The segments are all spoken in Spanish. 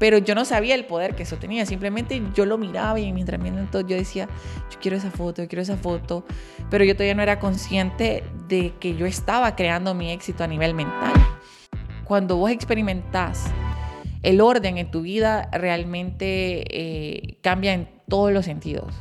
pero yo no sabía el poder que eso tenía, simplemente yo lo miraba y en mi entrenamiento yo decía, yo quiero esa foto, yo quiero esa foto, pero yo todavía no era consciente de que yo estaba creando mi éxito a nivel mental. Cuando vos experimentás el orden en tu vida, realmente eh, cambia en todos los sentidos.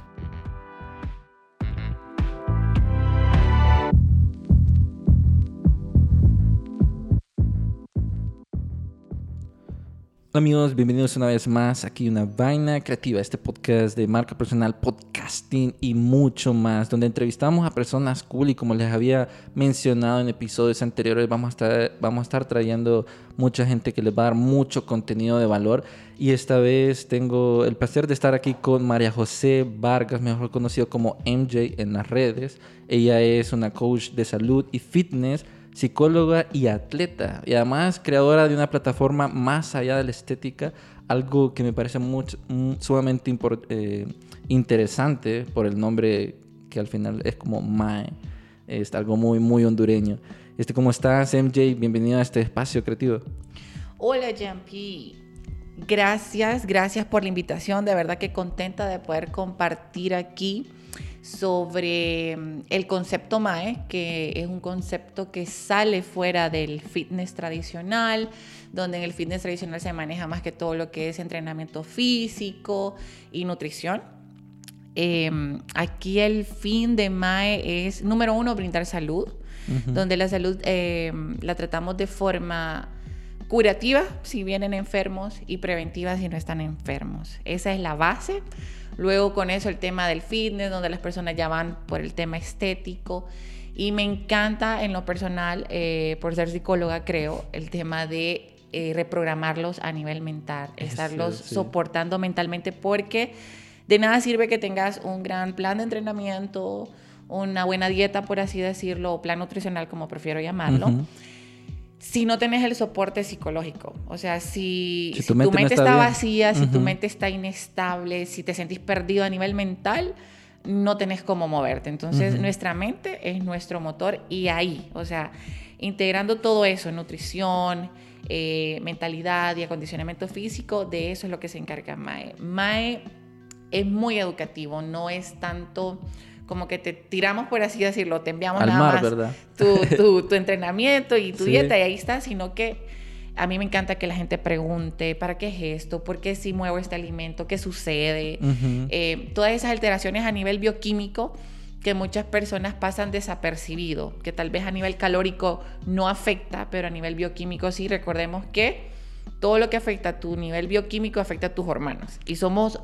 Amigos, bienvenidos una vez más aquí una vaina creativa, este podcast de marca personal, podcasting y mucho más, donde entrevistamos a personas cool y como les había mencionado en episodios anteriores, vamos a estar, vamos a estar trayendo mucha gente que les va a dar mucho contenido de valor y esta vez tengo el placer de estar aquí con María José Vargas, mejor conocido como MJ en las redes. Ella es una coach de salud y fitness psicóloga y atleta, y además creadora de una plataforma más allá de la estética, algo que me parece mucho, mm, sumamente eh, interesante por el nombre que al final es como Mae, es algo muy, muy hondureño. Este, ¿Cómo estás, MJ? Bienvenido a este espacio creativo. Hola, Jampi. Gracias, gracias por la invitación. De verdad que contenta de poder compartir aquí sobre mm, el concepto MAE, que es un concepto que sale fuera del fitness tradicional, donde en el fitness tradicional se maneja más que todo lo que es entrenamiento físico y nutrición. Em, aquí el fin de MAE es, número uno, brindar salud, donde la salud em, la tratamos de forma curativa si vienen enfermos y preventiva si no están enfermos. Esa es la base. Luego con eso el tema del fitness, donde las personas ya van por el tema estético. Y me encanta en lo personal, eh, por ser psicóloga, creo, el tema de eh, reprogramarlos a nivel mental, estarlos soportando mentalmente, porque de nada sirve que tengas un gran plan de entrenamiento, una buena dieta, por así decirlo, o plan nutricional, como prefiero llamarlo si no tenés el soporte psicológico. O sea, si, tu, mente, está, vacía, si tu mente está inestable, si te sentís perdido a nivel mental, no tenés cómo moverte. Entonces, nuestra mente es nuestro motor y ahí, o sea, integrando todo eso, nutrición, eh, mentalidad y acondicionamiento físico, de eso es lo que se encarga MAE. MAE es muy educativo, no es tanto como que te tiramos, por así decirlo, te enviamos nada más Tu, tu, entrenamiento y tu dieta y ahí está, sino que a mí me encanta que la gente pregunte, ¿para qué es esto? ¿Por qué si muevo este alimento? ¿Qué sucede? Eh, todas esas alteraciones a nivel bioquímico que muchas personas pasan desapercibido, que tal vez a nivel calórico no afecta, pero a nivel bioquímico sí. Recordemos que todo lo que afecta a tu nivel bioquímico afecta a tus hormonas y somos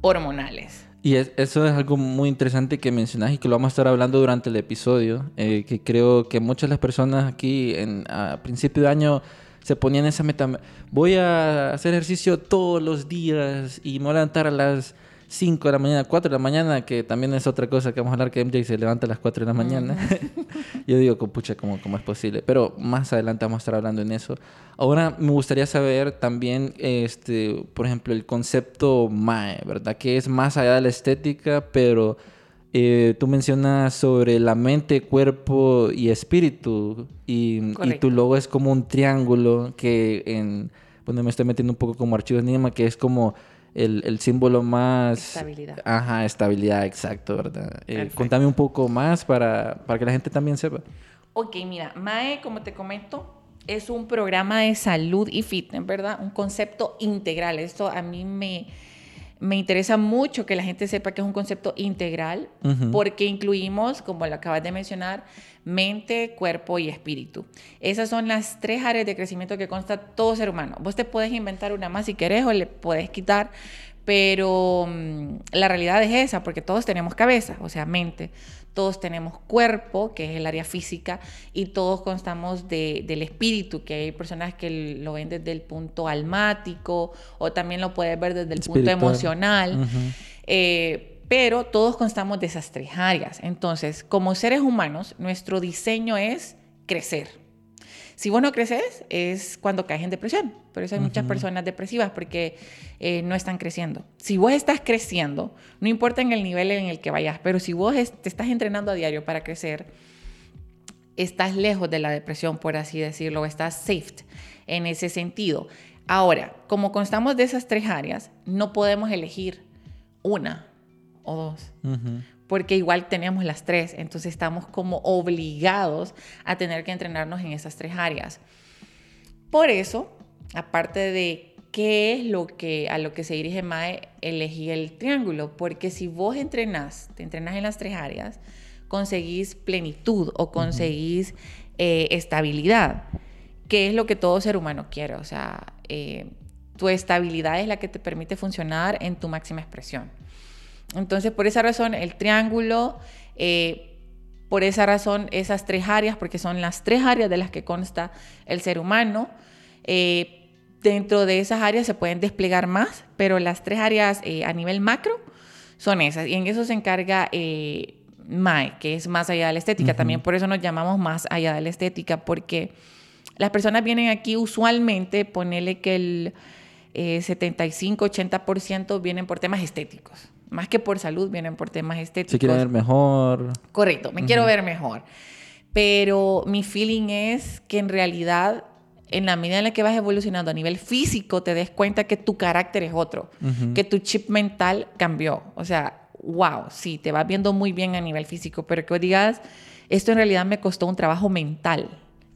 hormonales. Y eso es algo muy interesante que mencionas y que lo vamos a estar hablando durante el episodio, eh, que creo que muchas de las personas aquí en, a principio de año se ponían esa meta, voy a hacer ejercicio todos los días y me voy a levantar a las 5 de la mañana, 4 de la mañana, que también es otra cosa que vamos a hablar, que MJ se levanta a las 4 de la mañana. Yo digo, pucha, ¿cómo, ¿cómo es posible? Pero más adelante vamos a estar hablando en eso. Ahora me gustaría saber también, este, por ejemplo, el concepto MAE, ¿verdad? Que es más allá de la estética, pero eh, tú mencionas sobre la mente, cuerpo y espíritu, y, y, tu logo es como un triángulo que en... Bueno, me estoy metiendo un poco como archivos Nima, que es como el, símbolo más... Estabilidad. Ajá, estabilidad, exacto, ¿verdad? Eh, contame un poco más para, para que la gente también sepa. Ok, mira, MAE, como te comento, es un programa de salud y fitness, ¿verdad? Un concepto integral. Esto a mí me, me interesa mucho que la gente sepa que es un concepto integral porque incluimos, como lo acabas de mencionar, mente, cuerpo y espíritu. Esas son las tres áreas de crecimiento que consta todo ser humano. Vos te puedes inventar una más si querés o le puedes quitar, pero mm, la realidad es esa, porque todos tenemos cabeza, o sea, mente, todos tenemos cuerpo, que es el área física, y todos constamos del espíritu, que hay personas que lo ven desde el punto almático, o también lo puedes ver desde el punto emocional pero todos constamos de esas tres áreas. Entonces, como seres humanos, nuestro diseño es crecer. Si vos no creces, es cuando caes en depresión. Por eso hay muchas personas depresivas, porque eh, no están creciendo. Si vos estás creciendo, no importa en el nivel en el que vayas, pero si vos te estás entrenando a diario para crecer, estás lejos de la depresión, por así decirlo, estás safe en ese sentido. Ahora, como constamos de esas tres áreas, no podemos elegir una o dos, porque igual tenemos las tres, entonces estamos como obligados a tener que entrenarnos en esas tres áreas. Por eso, aparte de qué es lo que a lo que se dirige MAE, elegí el triángulo, porque si vos entrenás, te entrenás en las tres áreas, conseguís plenitud o conseguís eh, estabilidad, que es lo que todo ser humano quiere, o sea, eh, tu estabilidad es la que te permite funcionar en tu máxima expresión. Entonces, por esa razón, el triángulo, eh, por esa razón, esas tres áreas, porque son las tres áreas de las que consta el ser humano, eh, dentro de esas áreas se pueden desplegar más, pero las tres áreas eh, a nivel macro son esas. Y en eso se encarga MAE, que es más allá de la estética. También por eso nos llamamos más allá de la estética, porque las personas vienen aquí usualmente, ponerle que el 75-80% vienen por temas estéticos más que por salud, vienen por temas estéticos. Se quieren ver mejor. Correcto, me quiero ver mejor. Pero mi feeling es que en realidad, en la medida en la que vas evolucionando a nivel físico, te des cuenta que tu carácter es otro, que tu chip mental cambió. O sea, wow, sí, te vas viendo muy bien a nivel físico, pero que digas, esto en realidad me costó un trabajo mental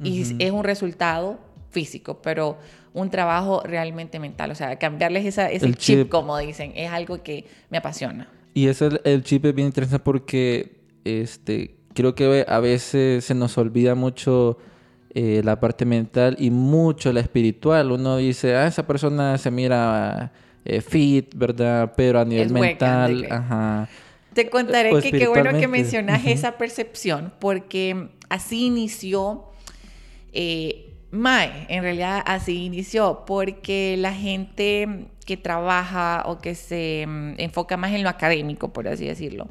y es un resultado físico, pero un trabajo realmente mental. O sea, cambiarles esa, ese chip, como dicen, es algo que me apasiona. Y ese el chip es bien interesante porque este, creo que a veces se nos olvida mucho eh, la parte mental y mucho la espiritual. Uno dice, ah, esa persona se mira eh, fit, ¿verdad? Pero a nivel mental, ajá. Te contaré que qué bueno que mencionas esa percepción, porque así inició eh, Mae, en realidad así inició, porque la gente que trabaja o que se mm, enfoca más en lo académico, por así decirlo,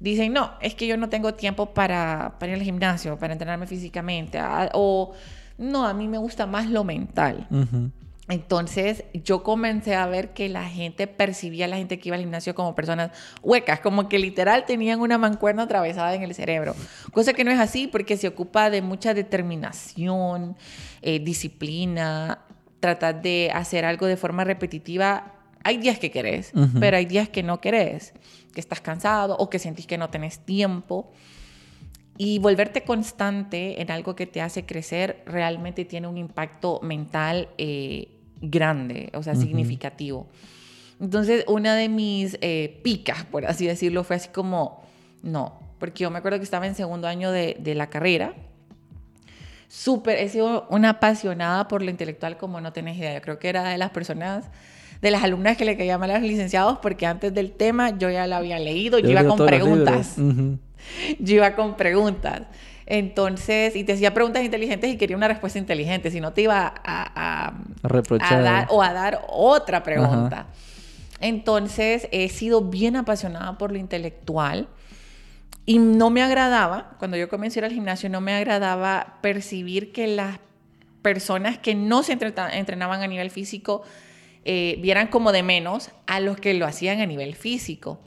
dicen, no, es que yo no tengo tiempo para, ir al gimnasio, para entrenarme físicamente, o no, a mí me gusta más lo mental. Entonces yo comencé a ver que la gente percibía a la gente que iba al gimnasio como personas huecas, como que literal tenían una mancuerna atravesada en el cerebro. Cosa que no es así porque se ocupa de mucha determinación, eh, disciplina, tratar de hacer algo de forma repetitiva. Hay días que querés, pero hay días que no querés, que estás cansado o que sentís que no tenés tiempo. Y volverte constante en algo que te hace crecer realmente tiene un impacto mental eh, grande, o sea, significativo. Entonces, una de mis eh, picas, por así decirlo, fue así como, no, porque yo me acuerdo que estaba en segundo año de, de la carrera. Súper, he sido una apasionada por lo intelectual como no tenés idea. Yo creo que era de las personas de las alumnas que le caían mal a los licenciados porque antes del tema yo ya lo había leído, yo, iba con preguntas. Yo iba con preguntas. Entonces, y te hacía preguntas inteligentes y quería una respuesta inteligente, si no te iba a, reprochar. dar, o a dar otra pregunta. Entonces, he sido bien apasionada por lo intelectual y no me agradaba, cuando yo comencé a ir al gimnasio, no me agradaba percibir que las personas que no se entrenaban a nivel físico eh, vieran como de menos a los que lo hacían a nivel físico.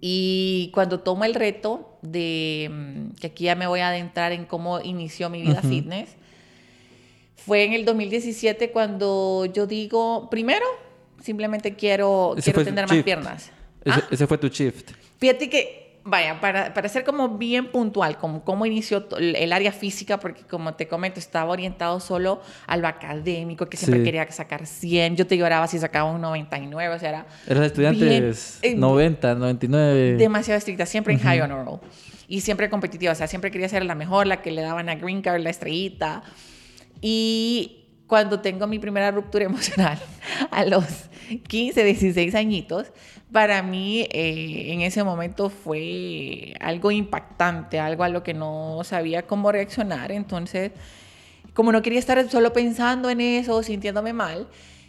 Y cuando tomo el reto de, mm, que aquí ya me voy a adentrar en cómo inició mi vida fitness, fue en el 2017 cuando yo digo, primero, simplemente quiero, quiero tener más piernas. Ese, ¿Ah? ese, fue tu shift. Fíjate que vaya, para, para, ser como bien puntual, como cómo inició el área física, porque como te comento, estaba orientado solo a lo académico, que siempre quería sacar 100. Yo te lloraba si sacaba un 99, o sea, era... Eras estudiante 90, 99. Demasiado estricta, siempre en high honor roll. Y siempre competitiva, o sea, siempre quería ser la mejor, la que le daban a Green Card, la estrellita. Y cuando tengo mi primera ruptura emocional, a los 15, 16 añitos, para mí eh, en ese momento fue algo impactante, algo a lo que no sabía cómo reaccionar. Entonces, como no quería estar solo pensando en eso, sintiéndome mal,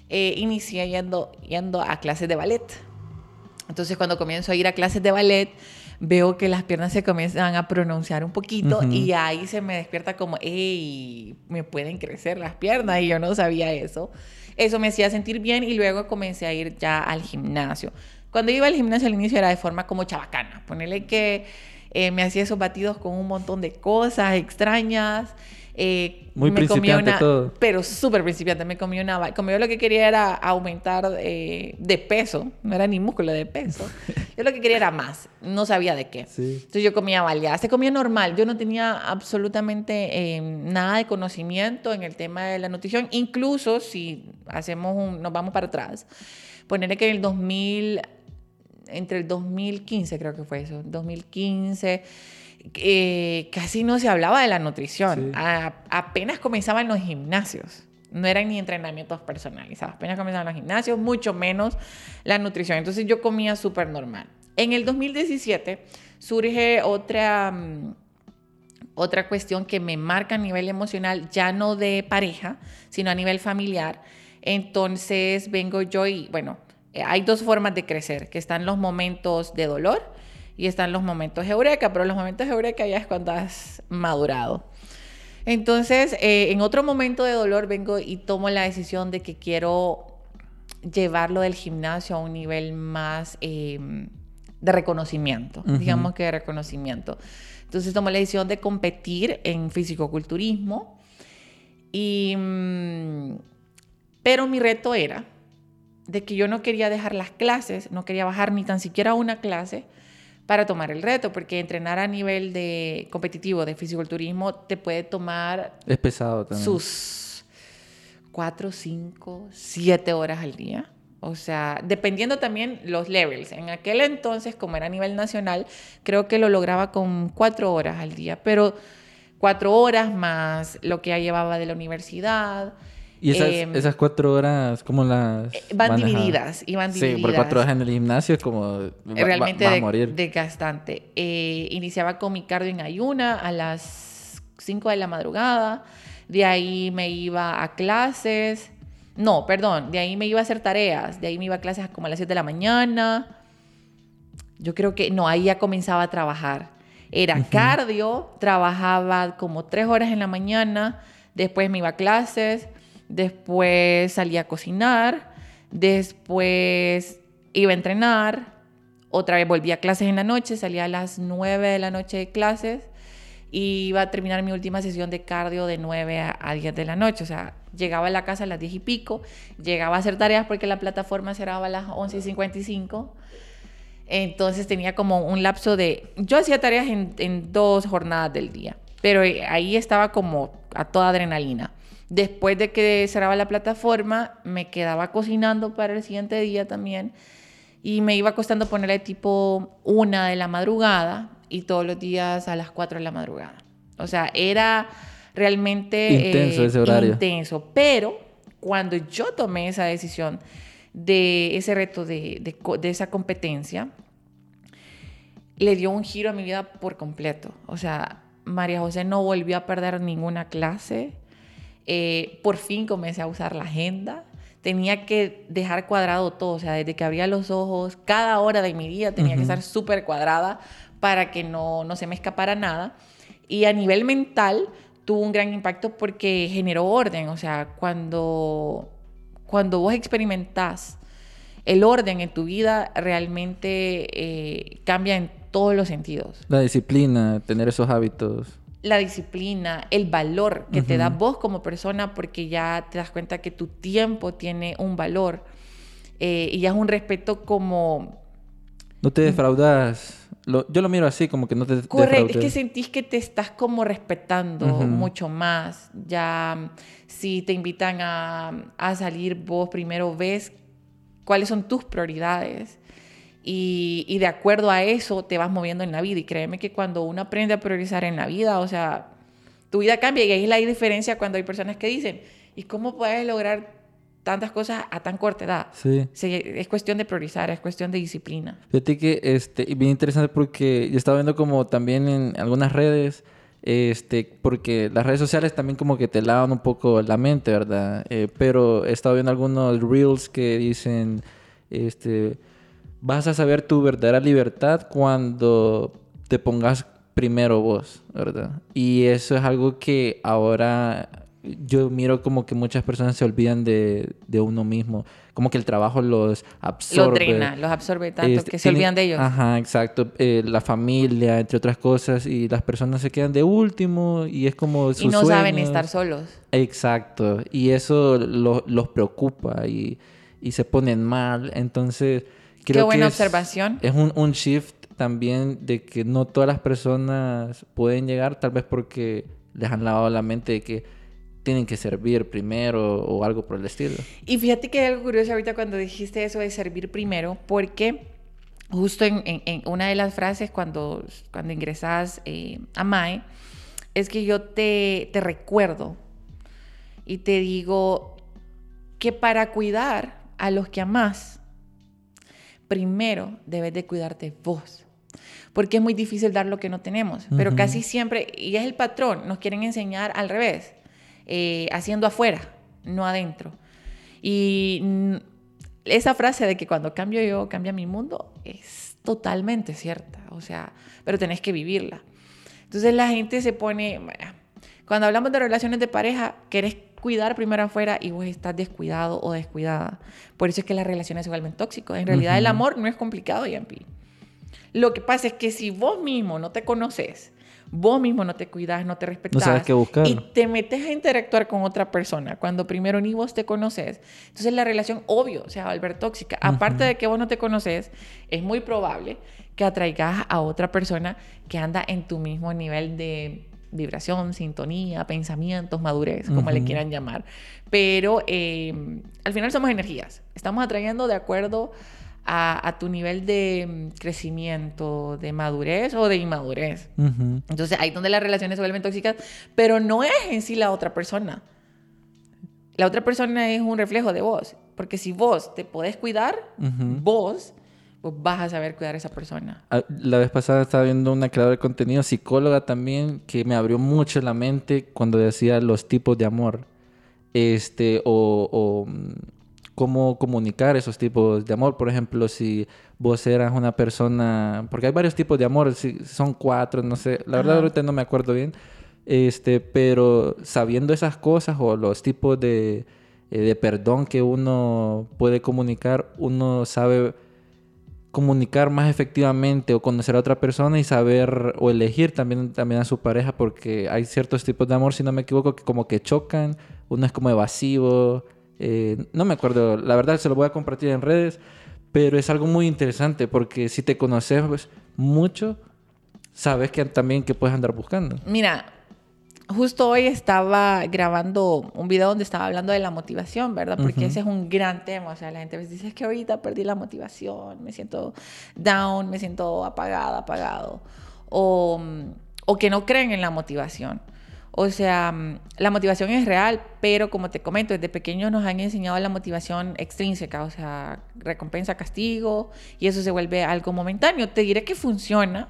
eh, inicié yendo, yendo a clases de ballet. Entonces, cuando comienzo a ir a clases de ballet, veo que las piernas se comienzan a pronunciar un poquito y ahí se me despierta como, hey, me pueden crecer las piernas y yo no sabía eso. Eso me hacía sentir bien y luego comencé a ir ya al gimnasio. Cuando iba al gimnasio al inicio era de forma como chabacana. Ponerle que eh, me hacía esos batidos con un montón de cosas extrañas. Eh, Muy me principiante una, todo. Pero súper principiante. Me comí una... Como yo lo que quería era aumentar eh, de peso. No era ni músculo de peso. Yo lo que quería era más. No sabía de qué. Sí. Entonces yo comía baleada. Se comía normal. Yo no tenía absolutamente eh, nada de conocimiento en el tema de la nutrición. Incluso si hacemos un... Nos vamos para atrás. Ponerle que en el 2000... Entre el 2015 creo que fue eso. 2015 eh, casi no se hablaba de la nutrición. Sí. A- apenas comenzaban los gimnasios. No eran ni entrenamientos personalizados. Apenas comenzaban los gimnasios, mucho menos la nutrición. Entonces yo comía súper normal. En el 2017 surge otra, mm, otra cuestión que me marca a nivel emocional, ya no de pareja, sino a nivel familiar. Entonces vengo yo y, bueno, hay dos formas de crecer, que están los momentos de dolor y están los momentos eureka, pero los momentos eureka ya es cuando has madurado. Entonces, eh, en otro momento de dolor vengo y tomo la decisión de que quiero llevarlo del gimnasio a un nivel más eh, de reconocimiento, digamos que de reconocimiento. Entonces tomo la decisión de competir en fisicoculturismo y... mm, pero mi reto era de que yo no quería dejar las clases, no quería bajar ni tan siquiera una clase para tomar el reto, porque entrenar a nivel de competitivo de fisiculturismo te puede tomar Es pesado también. sus 4, 5, 7 horas al día. O sea, dependiendo también los levels. En aquel entonces, como era a nivel nacional, creo que lo lograba con 4 horas al día, pero 4 horas más lo que ya llevaba de la universidad. Y esas, Em, esas cuatro horas, ¿cómo las eh, Van divididas, y van Sí, por divididas. cuatro horas en el gimnasio es como... va- va- realmente vas a morir. desgastante. Eh, iniciaba con mi cardio en ayuna a las 5 de la madrugada. De ahí me iba a clases. No, perdón. De ahí me iba a hacer tareas. De ahí me iba a clases como a las 7 de la mañana. Yo creo que no, ahí ya comenzaba a trabajar. Era cardio, trabajaba como 3 horas en la mañana. Después me iba a clases. Después salía a cocinar. Después iba a entrenar. Otra vez volví a clases en la noche. Salía a las 9 de la noche de clases. Y iba a terminar mi última sesión de cardio de 9 a, a 10 de la noche. O sea, llegaba a la casa a las 10 y pico. Llegaba a hacer tareas porque la plataforma cerraba a las 11 y 55. Entonces tenía como un lapso de... Yo hacía tareas en, en dos jornadas del día, pero ahí estaba como a toda adrenalina. Después de que cerraba la plataforma, me quedaba cocinando para el siguiente día también y me iba costando ponerle tipo una de la madrugada y todos los días a las 4 de la madrugada. O sea, era realmente Intenso eh, ese horario. intenso, pero cuando yo tomé esa decisión de ese reto, de, de de esa competencia, le dio un giro a mi vida por completo. O sea, María José no volvió a perder ninguna clase. Eh, por fin comencé a usar la agenda. Tenía que dejar cuadrado todo. O sea, desde que abría los ojos, cada hora de mi día tenía que estar súper cuadrada para que no, no se me escapara nada. Y a nivel mental tuvo un gran impacto porque generó orden. O sea, cuando, cuando vos experimentás el orden en tu vida, realmente eh, cambia en todos los sentidos La disciplina, tener esos hábitos. La disciplina, el valor que te da vos como persona, porque ya te das cuenta que tu tiempo tiene un valor eh, y ya es un respeto como... No te defraudas. Lo- yo lo miro así, como que no te Correcto, es que sentís que te estás como respetando mucho más. Ya si te invitan a, a salir, vos primero ves cuáles son tus prioridades. Y, y de acuerdo a eso te vas moviendo en la vida. Y créeme que cuando uno aprende a priorizar en la vida, o sea, tu vida cambia. Y ahí es la diferencia cuando hay personas que dicen, ¿y cómo puedes lograr tantas cosas a tan corta edad? Sí. Sí, es cuestión de priorizar, es cuestión de disciplina. Fíjate que este, bien interesante porque yo estaba viendo como también en algunas redes, este, porque las redes sociales también como que te lavan un poco la mente, ¿verdad? Eh, pero he estado viendo algunos reels que dicen, este, vas a saber tu verdadera libertad cuando te pongas primero vos, ¿verdad? Y eso es algo que ahora yo miro como que muchas personas se olvidan de, de uno mismo. Como que el trabajo los absorbe. Los drena, los absorbe tanto Este, que se tienen- olvidan de ellos. Ajá, exacto. Eh, la familia, entre otras cosas, y las personas se quedan de último y es como sus y no saben estar solos. Exacto. Y eso lo- los preocupa y, y se ponen mal. Entonces, creo buena que es- observación. Es un, un shift también de que no todas las personas pueden llegar, tal vez porque les han lavado la mente de que tienen que servir primero o algo por el estilo. Y fíjate que hay algo curioso ahorita cuando dijiste eso de servir primero, porque justo en, en- en una de las frases cuando, cuando ingresas eh, a MAE, es que yo te, te recuerdo y te digo que para cuidar a los que amás, primero debes de cuidarte vos. Porque es muy difícil dar lo que no tenemos, pero casi siempre, y es el patrón, nos quieren enseñar al revés, eh, haciendo afuera, no adentro. Y esa frase de que cuando cambio yo, cambia mi mundo, es totalmente cierta, o sea, pero tenés que vivirla. Entonces la gente se pone, bueno, cuando hablamos de relaciones de pareja, querés cuidar primero afuera y vos estás descuidado o descuidada. Por eso es que las relaciones se vuelven tóxicas. En realidad el amor no es complicado, Yampi. Lo que pasa es que si vos mismo no te conoces, vos mismo no te cuidas, no te respetas sabes qué buscar. y te metes a interactuar con otra persona cuando primero ni vos te conoces, entonces la relación obvio se va a volver tóxica. Aparte de que vos no te conoces, es muy probable que atraigas a otra persona que anda en tu mismo nivel de vibración, sintonía, pensamientos, madurez, como le quieran llamar. Pero eh, al final somos energías. Estamos atrayendo de acuerdo a, a tu nivel de mm, crecimiento, de madurez o de inmadurez. Ujú. Entonces ahí es donde las relaciones se vuelven tóxicas, pero no es en sí la otra persona. La otra persona es un reflejo de vos, porque si vos te podés cuidar, vos, vos vas a saber cuidar a esa persona. Ah, La vez pasada estaba viendo una creadora de contenido, psicóloga también, que me abrió mucho la mente cuando decía los tipos de amor. Este, o, o, mm, cómo comunicar esos tipos de amor. Por ejemplo, si vos eras una persona, porque hay varios tipos de amor, si son cuatro, no sé, la verdad Ajá. ahorita no me acuerdo bien. Este, pero sabiendo esas cosas o los tipos de, eh, de perdón que uno puede comunicar, uno sabe comunicar más efectivamente o conocer a otra persona y saber o elegir también, también a su pareja porque hay ciertos tipos de amor, si no me equivoco, que como que chocan, uno es como evasivo, eh, no me acuerdo, la verdad se lo voy a compartir en redes, pero es algo muy interesante porque si te conoces pues, mucho, sabes que también que puedes andar buscando. Mira, justo hoy estaba grabando un video donde estaba hablando de la motivación, ¿verdad? Porque Ujú. ese es un gran tema. O sea, la gente a veces dice, es que ahorita perdí la motivación, me siento down, me siento apagada, apagado. O, o que no creen en la motivación. O sea, la motivación es real, pero como te comento, desde pequeños nos han enseñado la motivación extrínseca, o sea, recompensa, castigo, y eso se vuelve algo momentáneo. Te diré que funciona,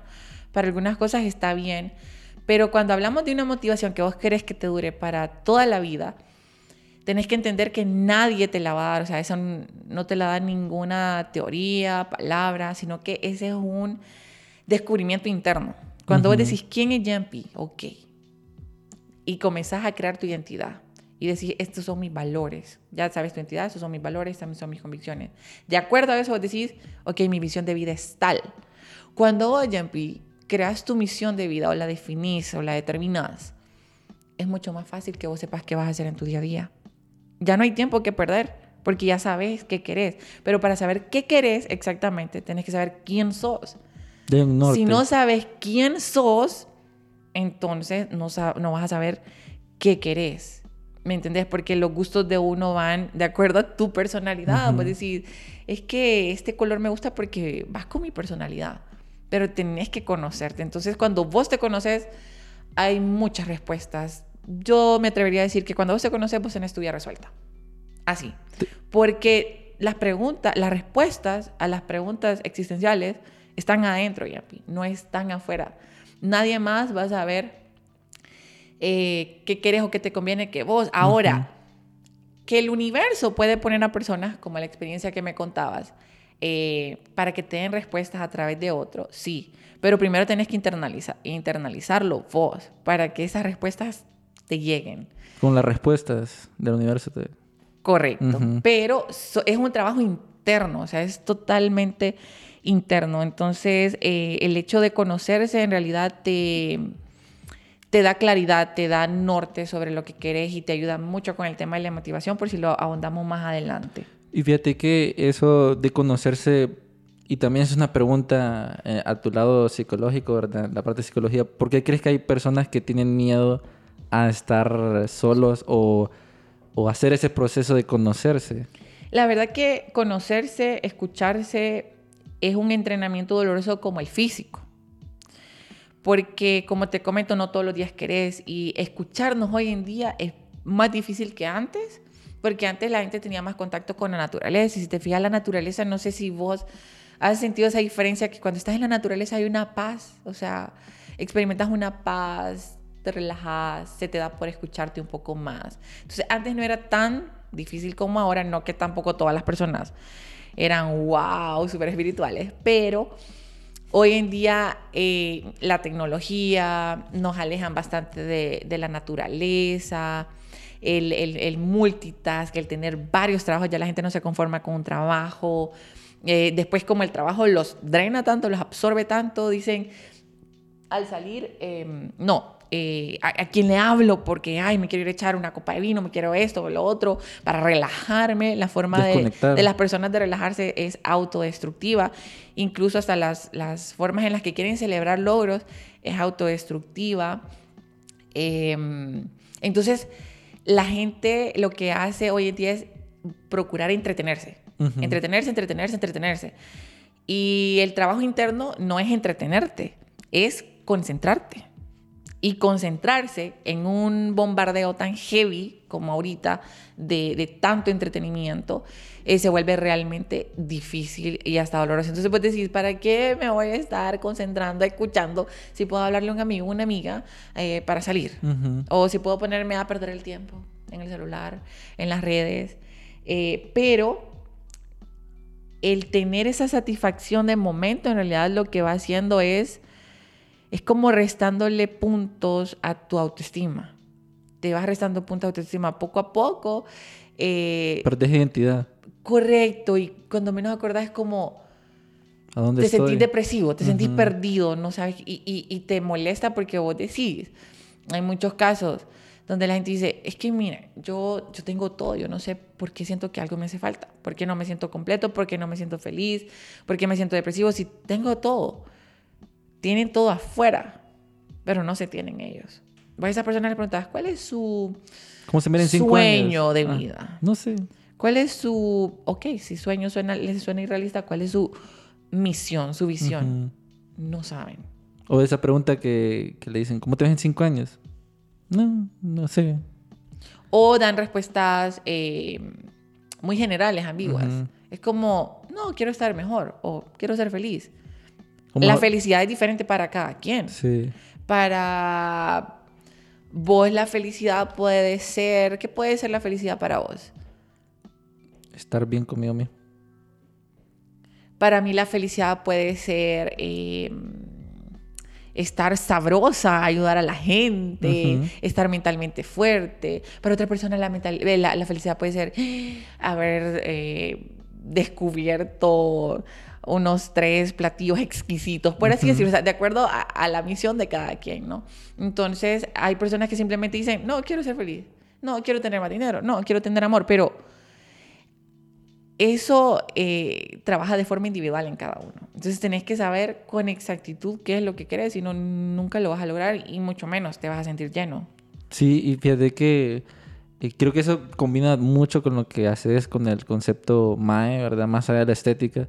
para algunas cosas está bien, pero cuando hablamos de una motivación que vos querés que te dure para toda la vida, tenés que entender que nadie te la va a dar, o sea, eso no te la da ninguna teoría, palabra, sino que ese es un descubrimiento interno. Cuando vos Ujú. decís, ¿quién es Jumpy? Ok. Y comenzás a crear tu identidad. Y decís, estos son mis valores. Ya sabes tu identidad, estos son mis valores, también son mis convicciones. De acuerdo a eso, vos decís, ok, mi visión de vida es tal. Cuando vos, Jumpy, creas tu misión de vida o la definís o la determinás, es mucho más fácil que vos sepas qué vas a hacer en tu día a día. Ya no hay tiempo que perder, porque ya sabes qué querés. Pero para saber qué querés exactamente, tenés que saber quién sos. De un norte. Si no sabes quién sos, entonces no, no vas a saber qué querés. ¿Me entendés? Porque los gustos de uno van de acuerdo a tu personalidad. Vos decís, es que este color me gusta porque vas con mi personalidad. Pero tenés que conocerte. Entonces, cuando vos te conoces, hay muchas respuestas. Yo me atrevería a decir que cuando vos te conoces, vos tenés tu vida resuelta. Así. Porque las preguntas, las respuestas a las preguntas existenciales están adentro, Yapi, no están afuera. Nadie más va a saber eh, qué quieres o qué te conviene que vos. Ahora, que el universo puede poner a personas, como la experiencia que me contabas, eh, para que te den respuestas a través de otro, sí. Pero primero tenés que internaliza- internalizarlo vos, para que esas respuestas te lleguen. Con las respuestas del universo. Correcto. Pero es un trabajo interno, o sea, es totalmente interno. Entonces, eh, el hecho de conocerse en realidad te, te da claridad, te da norte sobre lo que querés y te ayuda mucho con el tema de la motivación, por si lo ahondamos más adelante. Y fíjate que eso de conocerse, y también es una pregunta eh, a tu lado psicológico, ¿verdad? La parte de psicología, ¿por qué crees que hay personas que tienen miedo a estar solos o, o hacer ese proceso de conocerse? La verdad que conocerse, escucharse, es un entrenamiento doloroso como el físico. Porque, como te comento, no todos los días querés y escucharnos hoy en día es más difícil que antes, porque antes la gente tenía más contacto con la naturaleza. Y si te fijas, la naturaleza, no sé si vos has sentido esa diferencia que cuando estás en la naturaleza hay una paz, o sea, experimentas una paz, te relajas, se te da por escucharte un poco más. Entonces, antes no era tan difícil como ahora, no que tampoco todas las personas eran wow, súper espirituales, pero hoy en día eh, la tecnología nos alejan bastante de, la naturaleza, el, el, multitask, el tener varios trabajos, ya la gente no se conforma con un trabajo. Eh, después como el trabajo los drena tanto, los absorbe tanto, dicen, al salir, em, no, eh, a, quién le hablo porque, ay, me quiero ir a echar una copa de vino, me quiero esto o lo otro, para relajarme. La forma de, de, las personas de relajarse es autodestructiva. Incluso hasta las, las formas en las que quieren celebrar logros es autodestructiva. Em, entonces, la gente lo que hace hoy en día es procurar entretenerse. Entretenerse, entretenerse, entretenerse. Y el trabajo interno no es entretenerte, es concentrarte y concentrarse en un bombardeo tan heavy como ahorita de, tanto entretenimiento, eh, se vuelve realmente difícil y hasta doloroso. Entonces pues decís, ¿para qué me voy a estar concentrando, escuchando si puedo hablarle a un amigo, una amiga eh, para salir? O si puedo ponerme a perder el tiempo en el celular, en las redes. Eh, pero el tener esa satisfacción de momento en realidad lo que va haciendo es es como restándole puntos a tu autoestima. Te vas restando puntos a autoestima poco a poco. Eh, Perdes identidad. Correcto, y cuando menos acordás es como... ¿A dónde te sentís depresivo, te sentís perdido, no sabes, y, y, te molesta porque vos decís. Hay muchos casos donde la gente dice, es que mira, yo, yo tengo todo, yo no sé por qué siento que algo me hace falta, por qué no me siento completo, por qué no me siento feliz, por qué me siento depresivo, si tengo todo tienen todo afuera, pero no se tienen ellos. Vos a esa persona le preguntas, ¿cuál es su ¿Cómo se sueño de ah, vida? no sé. ¿Cuál es su, ok, si sueño suena, les suena irrealista, ¿cuál es su misión, su visión? No saben. O esa pregunta que, le dicen, ¿cómo te ves en cinco años? No, no sé. O dan respuestas eh, muy generales, ambiguas. Es como, no, quiero estar mejor o quiero ser feliz. La felicidad es diferente para cada quien. Sí. Para vos la felicidad puede ser, ¿qué puede ser la felicidad para vos? Estar bien conmigo mismo. Para mí la felicidad puede ser em, estar sabrosa, ayudar a la gente, estar mentalmente fuerte. Para otra persona la, eh, la, felicidad puede ser haber eh, descubierto unos tres platillos exquisitos, por así decirlo, de acuerdo a, la misión de cada quien, ¿no? Entonces, hay personas que simplemente dicen, no, quiero ser feliz, no, quiero tener más dinero, no, quiero tener amor, pero eso eh, trabaja de forma individual en cada uno. Entonces, tenés que saber con exactitud qué es lo que querés, si no, nunca lo vas a lograr y mucho menos te vas a sentir lleno. Sí, y fíjate que eh, creo que eso combina mucho con lo que haces con el concepto MAE, ¿verdad? Más allá de la estética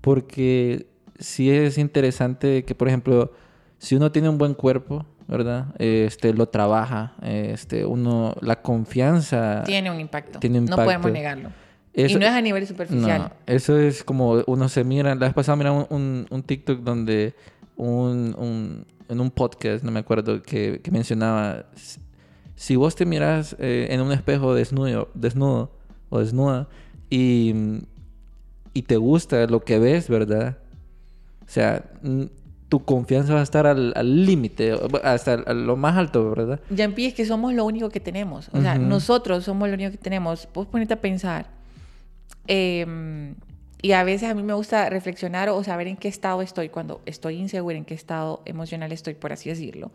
porque sí es interesante que, por ejemplo, si uno tiene un buen cuerpo, ¿verdad? Este, lo trabaja, este, uno, la confianza... Tiene un impacto. Tiene No podemos negarlo. y no es a nivel superficial. No, eso es como uno se mira... La vez pasada mira un, un, TikTok donde un, un, en un podcast, no me acuerdo, que, que mencionaba... Si vos te miras eh, en un espejo desnudo, desnudo o desnuda y y te gusta lo que ves, ¿verdad? O sea, tu confianza va a estar al límite, hasta lo más alto, ¿verdad? Ya es que somos lo único que tenemos. O sea, nosotros somos lo único que tenemos. Vos ponerte a pensar. Em, y a veces a mí me gusta reflexionar o saber en qué estado estoy cuando estoy insegura, en qué estado emocional estoy, por así decirlo.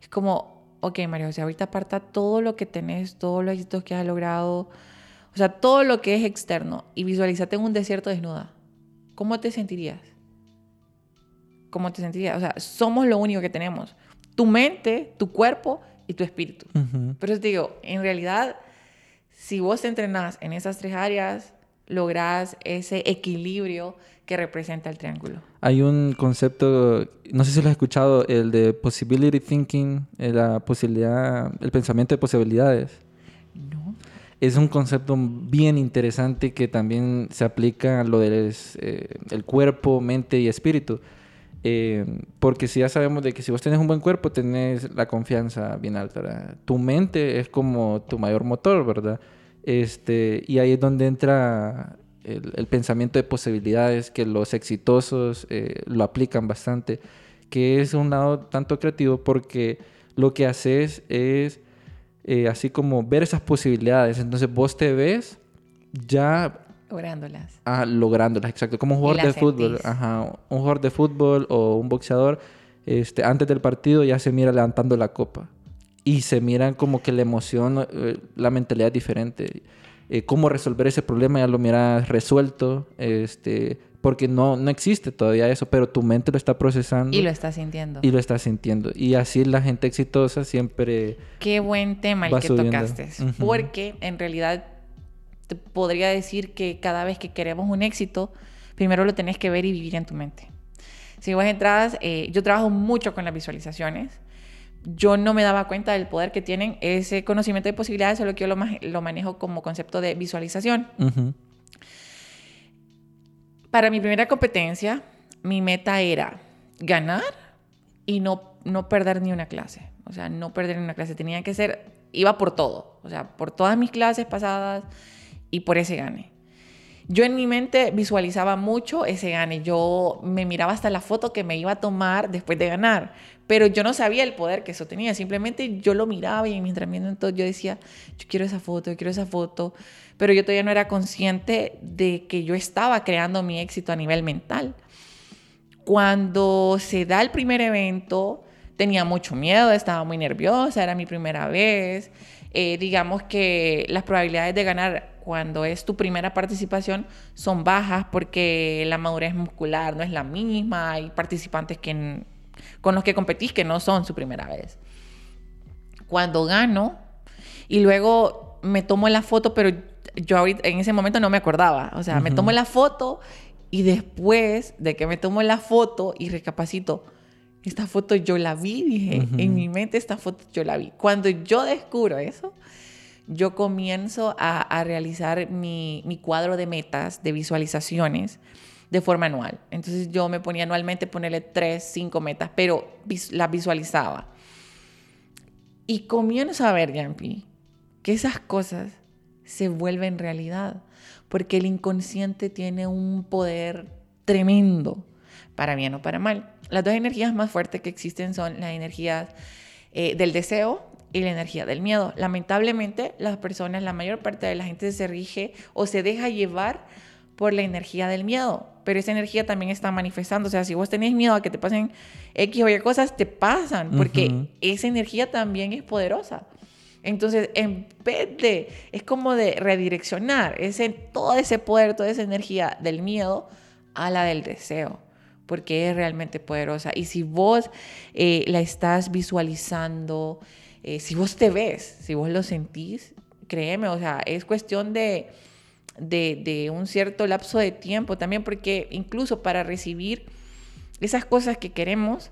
Es como, ok, María sea, ahorita aparta todo lo que tenés, todos los éxitos que has logrado, o sea, todo lo que es externo y visualízate en un desierto desnuda. ¿Cómo te sentirías? ¿Cómo te sentirías? O sea, somos lo único que tenemos. Tu mente, tu cuerpo y tu espíritu. Pero te digo, en realidad, si vos te entrenás en esas tres áreas, lográs ese equilibrio que representa el triángulo. Hay un concepto, no sé si lo has escuchado, el de possibility thinking, eh, la posibilidad, el pensamiento de posibilidades. Es un concepto bien interesante que también se aplica a lo del eh, el cuerpo, mente y espíritu. Eh, porque si ya sabemos de que si vos tenés un buen cuerpo, tenés la confianza bien alta. Tu mente es como tu mayor motor, ¿verdad? Este, y ahí es donde entra el, pensamiento de posibilidades, que los exitosos eh, lo aplican bastante, que es un lado tanto creativo porque lo que haces es eh, así como ver esas posibilidades. Entonces vos te ves ya... Lográndolas. Ah, lográndolas, exacto. Como un jugador de fútbol. Ajá, un jugador de fútbol o un boxeador, este, antes del partido ya se mira levantando la copa y se miran como que la emoción, eh, la mentalidad diferente. Eh, cómo resolver ese problema ya lo miras resuelto, este, porque no, no existe todavía eso, pero tu mente lo está procesando. Y lo está sintiendo. Y lo está sintiendo. Y así la gente exitosa siempre... Qué buen tema el que tocaste, porque en realidad te podría decir que cada vez que queremos un éxito, primero lo tenés que ver y vivir en tu mente. Si vos entras, eh, yo trabajo mucho con las visualizaciones yo no me daba cuenta del poder que tienen ese conocimiento de posibilidades, solo que yo lo, manejo como concepto de visualización. Para mi primera competencia, mi meta era ganar y no, no perder ni una clase. O sea, no perder ni una clase. Tenía que ser, iba por todo. O sea, por todas mis clases pasadas y por ese gane. Yo en mi mente visualizaba mucho ese gane. Yo me miraba hasta la foto que me iba a tomar después de ganar. Pero yo no sabía el poder que eso tenía. Simplemente yo lo miraba y en mi entrenamiento yo decía, yo quiero esa foto, yo quiero esa foto. Pero yo todavía no era consciente de que yo estaba creando mi éxito a nivel mental. Cuando se da el primer evento, tenía mucho miedo, estaba muy nerviosa, era mi primera vez. Eh, digamos que las probabilidades de ganar cuando es tu primera participación son bajas porque la madurez muscular no es la misma, hay participantes que, con los que competís que no son su primera vez. Cuando gano y luego me tomo la foto, pero yo en ese momento no me acordaba, o sea, me tomo la foto y después de que me tomo la foto y recapacito, esta foto yo la vi, dije, en mi mente esta foto yo la vi. Cuando yo descubro eso, yo comienzo a, realizar mi, cuadro de metas, de visualizaciones de forma anual. Entonces yo me ponía anualmente ponerle tres, cinco metas, pero las visualizaba. Y comienzo a ver, Jampi, que esas cosas se vuelven realidad, porque el inconsciente tiene un poder tremendo, para bien o para mal. Las dos energías más fuertes que existen son las energías eh, del deseo y la energía del miedo. Lamentablemente, las personas, la mayor parte de la gente se rige o se deja llevar por la energía del miedo, pero esa energía también está manifestando, o sea, si vos tenés miedo a que te pasen X o Y cosas, te pasan, porque esa energía también es poderosa. Entonces, en vez de, es como de redireccionar ese, todo ese poder, toda esa energía del miedo a la del deseo, porque es realmente poderosa. Y si vos eh, la estás visualizando, eh, si vos te ves, si vos lo sentís, créeme, o sea, es cuestión de, de, un cierto lapso de tiempo también, porque incluso para recibir esas cosas que queremos,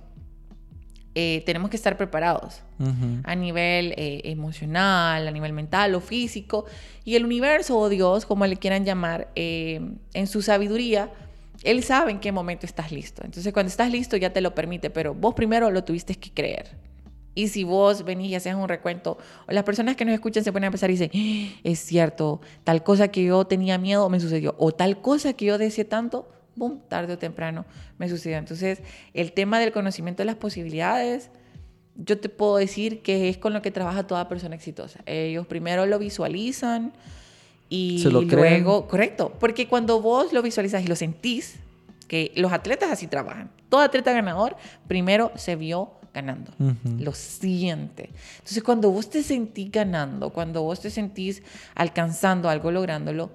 eh, tenemos que estar preparados a nivel eh, emocional, a nivel mental o físico. Y el universo o Dios, como le quieran llamar, en su sabiduría, Él sabe en qué momento estás listo. Entonces cuando estás listo ya te lo permite, pero vos primero lo tuviste que creer. Y si vos venís y haces un recuento, o las personas que nos escuchan se ponen a pensar y dicen, ¡Ah! es cierto, tal cosa que yo tenía miedo me sucedió, o tal cosa que yo decía tanto boom, tarde o temprano me sucedió. Entonces, el tema del conocimiento de las posibilidades, yo te puedo decir que es con lo que trabaja toda persona exitosa. Ellos primero lo visualizan y Se lo creen. luego, correcto, porque cuando vos lo visualizas y lo sentís, que los atletas así trabajan. Todo atleta ganador primero se vio ganando, lo siente. Entonces, cuando vos te sentís ganando, cuando vos te sentís alcanzando algo, lográndolo,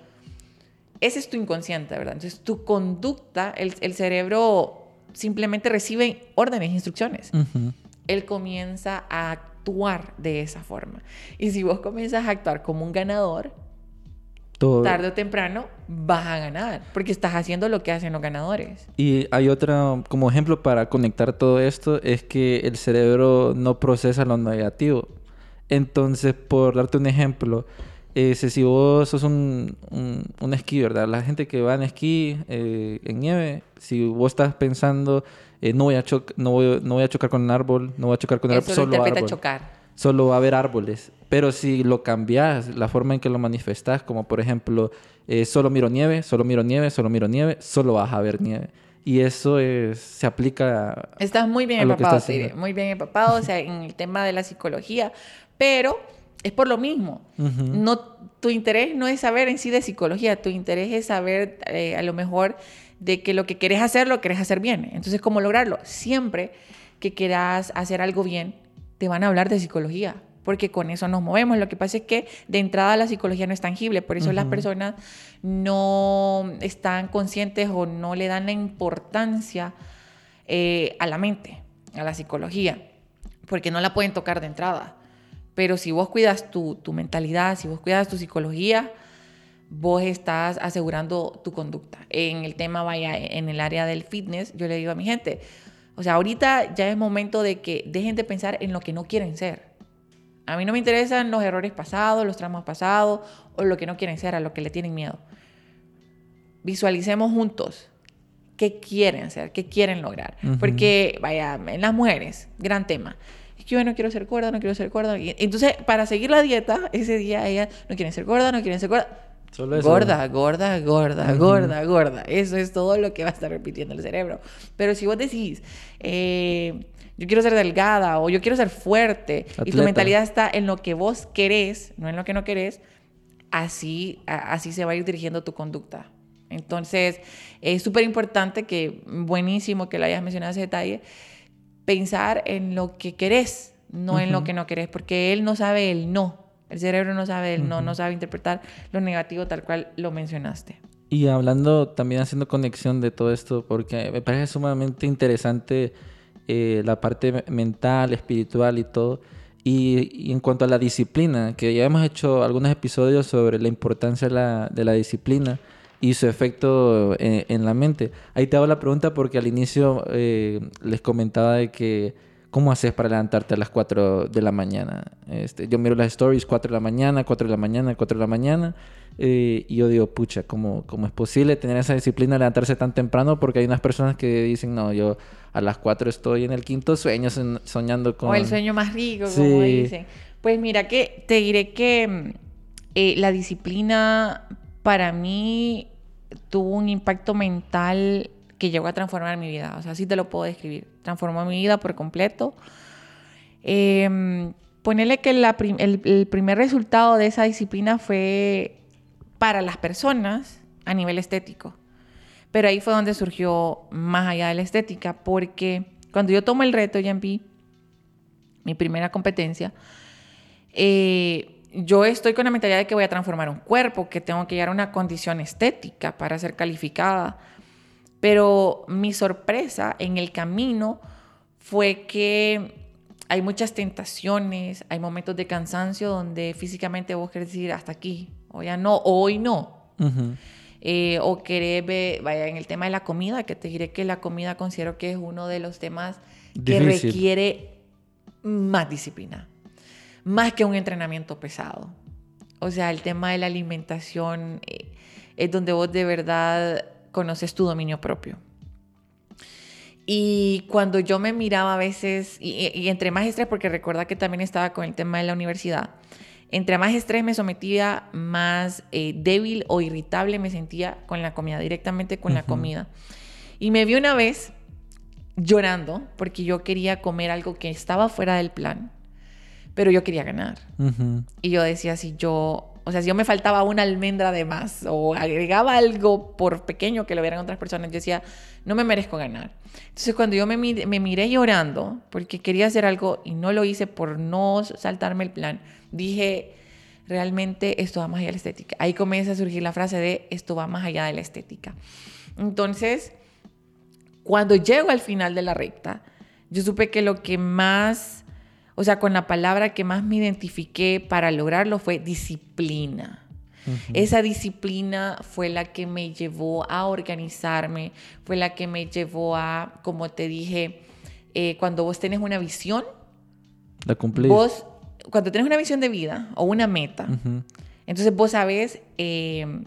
ese es tu inconsciente, ¿verdad? Entonces, tu conducta, el, el cerebro simplemente recibe órdenes, instrucciones. Ujú. Él comienza a actuar de esa forma. Y si vos comienzas a actuar como un ganador, Todo. tarde o temprano vas a ganar, porque estás haciendo lo que hacen los ganadores. Y hay otra, como ejemplo para conectar todo esto, es que el cerebro no procesa lo negativo. Entonces, por darte un ejemplo, eh, si vos sos un, un, un esquí, ¿verdad? La gente que va en esquí, eh, en nieve, si vos estás pensando, eh, no, voy a no, voy, no voy a chocar con un árbol, no voy a chocar con un árbol, solo árbol chocar. solo va a haber árboles. Pero si lo cambias, la forma en que lo manifestas, como por ejemplo, eh, solo miro nieve, solo miro nieve, solo miro nieve, solo vas a ver nieve. Y eso es, se aplica a- Estás muy bien empapado, haciendo. muy bien empapado, o sea, en el tema de la psicología, pero es por lo mismo. No, tu interés no es saber en sí de psicología, tu interés es saber eh, a lo mejor de que lo que querés hacer, lo querés hacer bien. Entonces, ¿cómo lograrlo? Siempre que quieras hacer algo bien, te van a hablar de psicología, porque con eso nos movemos. Lo que pasa es que de entrada la psicología no es tangible, por eso las personas no están conscientes o no le dan la importancia eh, a la mente, a la psicología, porque no la pueden tocar de entrada. Pero si vos cuidas tu, tu mentalidad, si vos cuidas tu psicología, vos estás asegurando tu conducta. En el tema, vaya, en el área del fitness, yo le digo a mi gente, o sea, ahorita ya es momento de que dejen de pensar en lo que no quieren ser. A mí no me interesan los errores pasados, los traumas pasados o lo que no quieren ser, a lo que le tienen miedo. Visualicemos juntos qué quieren ser, qué quieren lograr. Porque, vaya, en las mujeres, gran tema. Yo no quiero ser gorda, no quiero ser gorda. Y Entonces, para seguir la dieta, ese día ellas no quieren ser gorda, no quieren ser gorda. Solo eso. Gorda, gorda, gorda, gorda, gorda. Eso es todo lo que va a estar repitiendo el cerebro. Pero si vos decís, eh, yo quiero ser delgada o yo quiero ser fuerte, y tu Atleta. mentalidad está en lo que vos querés, no en lo que no querés, así, a- así se va a ir dirigiendo tu conducta. Entonces, es súper importante que, buenísimo que lo hayas mencionado ese detalle, pensar en lo que querés, no en lo que no querés, porque él no sabe el no. El cerebro no sabe el no, Ujú. no sabe interpretar lo negativo tal cual lo mencionaste. Y hablando, también haciendo conexión de todo esto, porque me parece sumamente interesante eh, la parte me- mental, espiritual y todo. Y, y en cuanto a la disciplina, que ya hemos hecho algunos episodios sobre la importancia de la, de la disciplina y su efecto en, en la mente. Ahí te hago la pregunta porque al inicio eh, les comentaba de que ¿Cómo haces para levantarte a las 4 de la mañana? Este, yo miro las stories 4 de la mañana, 4 de la mañana, 4 de la mañana. eh, y yo digo, pucha, ¿cómo, ¿cómo es posible tener esa disciplina de levantarse tan temprano? Porque hay unas personas que dicen, no, yo a las 4 estoy en el quinto sueño soñando con... O el sueño más rico, como Sí. dicen. Pues mira que te diré que eh, la disciplina para mí tuvo un impacto mental que llegó a transformar mi vida. O sea, así te lo puedo describir. Transformó mi vida por completo. Eh, ponerle que el, primer resultado de esa disciplina fue para las personas a nivel estético. Pero ahí fue donde surgió más allá de la estética, porque cuando yo tomo el reto, Yampi, mi primera competencia, eh, yo estoy con la mentalidad de que voy a transformar un cuerpo, que tengo que llegar a una condición estética para ser calificada. Pero mi sorpresa en el camino fue que hay muchas tentaciones, hay momentos de cansancio donde físicamente vos querés decir hasta aquí, o ya no, o hoy no. Ujú. Eh, o querer ver, vaya, en el tema de la comida, que te diré que la comida considero que es uno de los temas que Difícil. requiere más disciplina, más que un entrenamiento pesado. O sea, el tema de la alimentación eh, es donde vos de verdad conoces tu dominio propio. Y cuando yo me miraba a veces, y, entre más estrés, porque recuerda que también estaba con el tema de la universidad, entre más estrés me sometía, más eh, débil o irritable me sentía con la comida, directamente con la comida. Y me vi una vez llorando porque yo quería comer algo que estaba fuera del plan, pero yo quería ganar. Y yo decía, si yo, o sea, si yo me faltaba una almendra de más o agregaba algo por pequeño que lo vieran otras personas, yo decía, no me merezco ganar. Entonces cuando yo me, me miré llorando porque quería hacer algo y no lo hice por no saltarme el plan, dije, realmente esto va más allá de la estética. Ahí comienza a surgir la frase de esto va más allá de la estética. Entonces, cuando llego al final de la recta, yo supe que lo que más, o sea, con la palabra que más me identifiqué para lograrlo fue disciplina. Esa disciplina fue la que me llevó a organizarme, fue la que me llevó a, como te dije, eh, cuando vos tenés una visión, la cumplís. Vos, cuando tenés una visión de vida o una meta, entonces vos sabés, eh,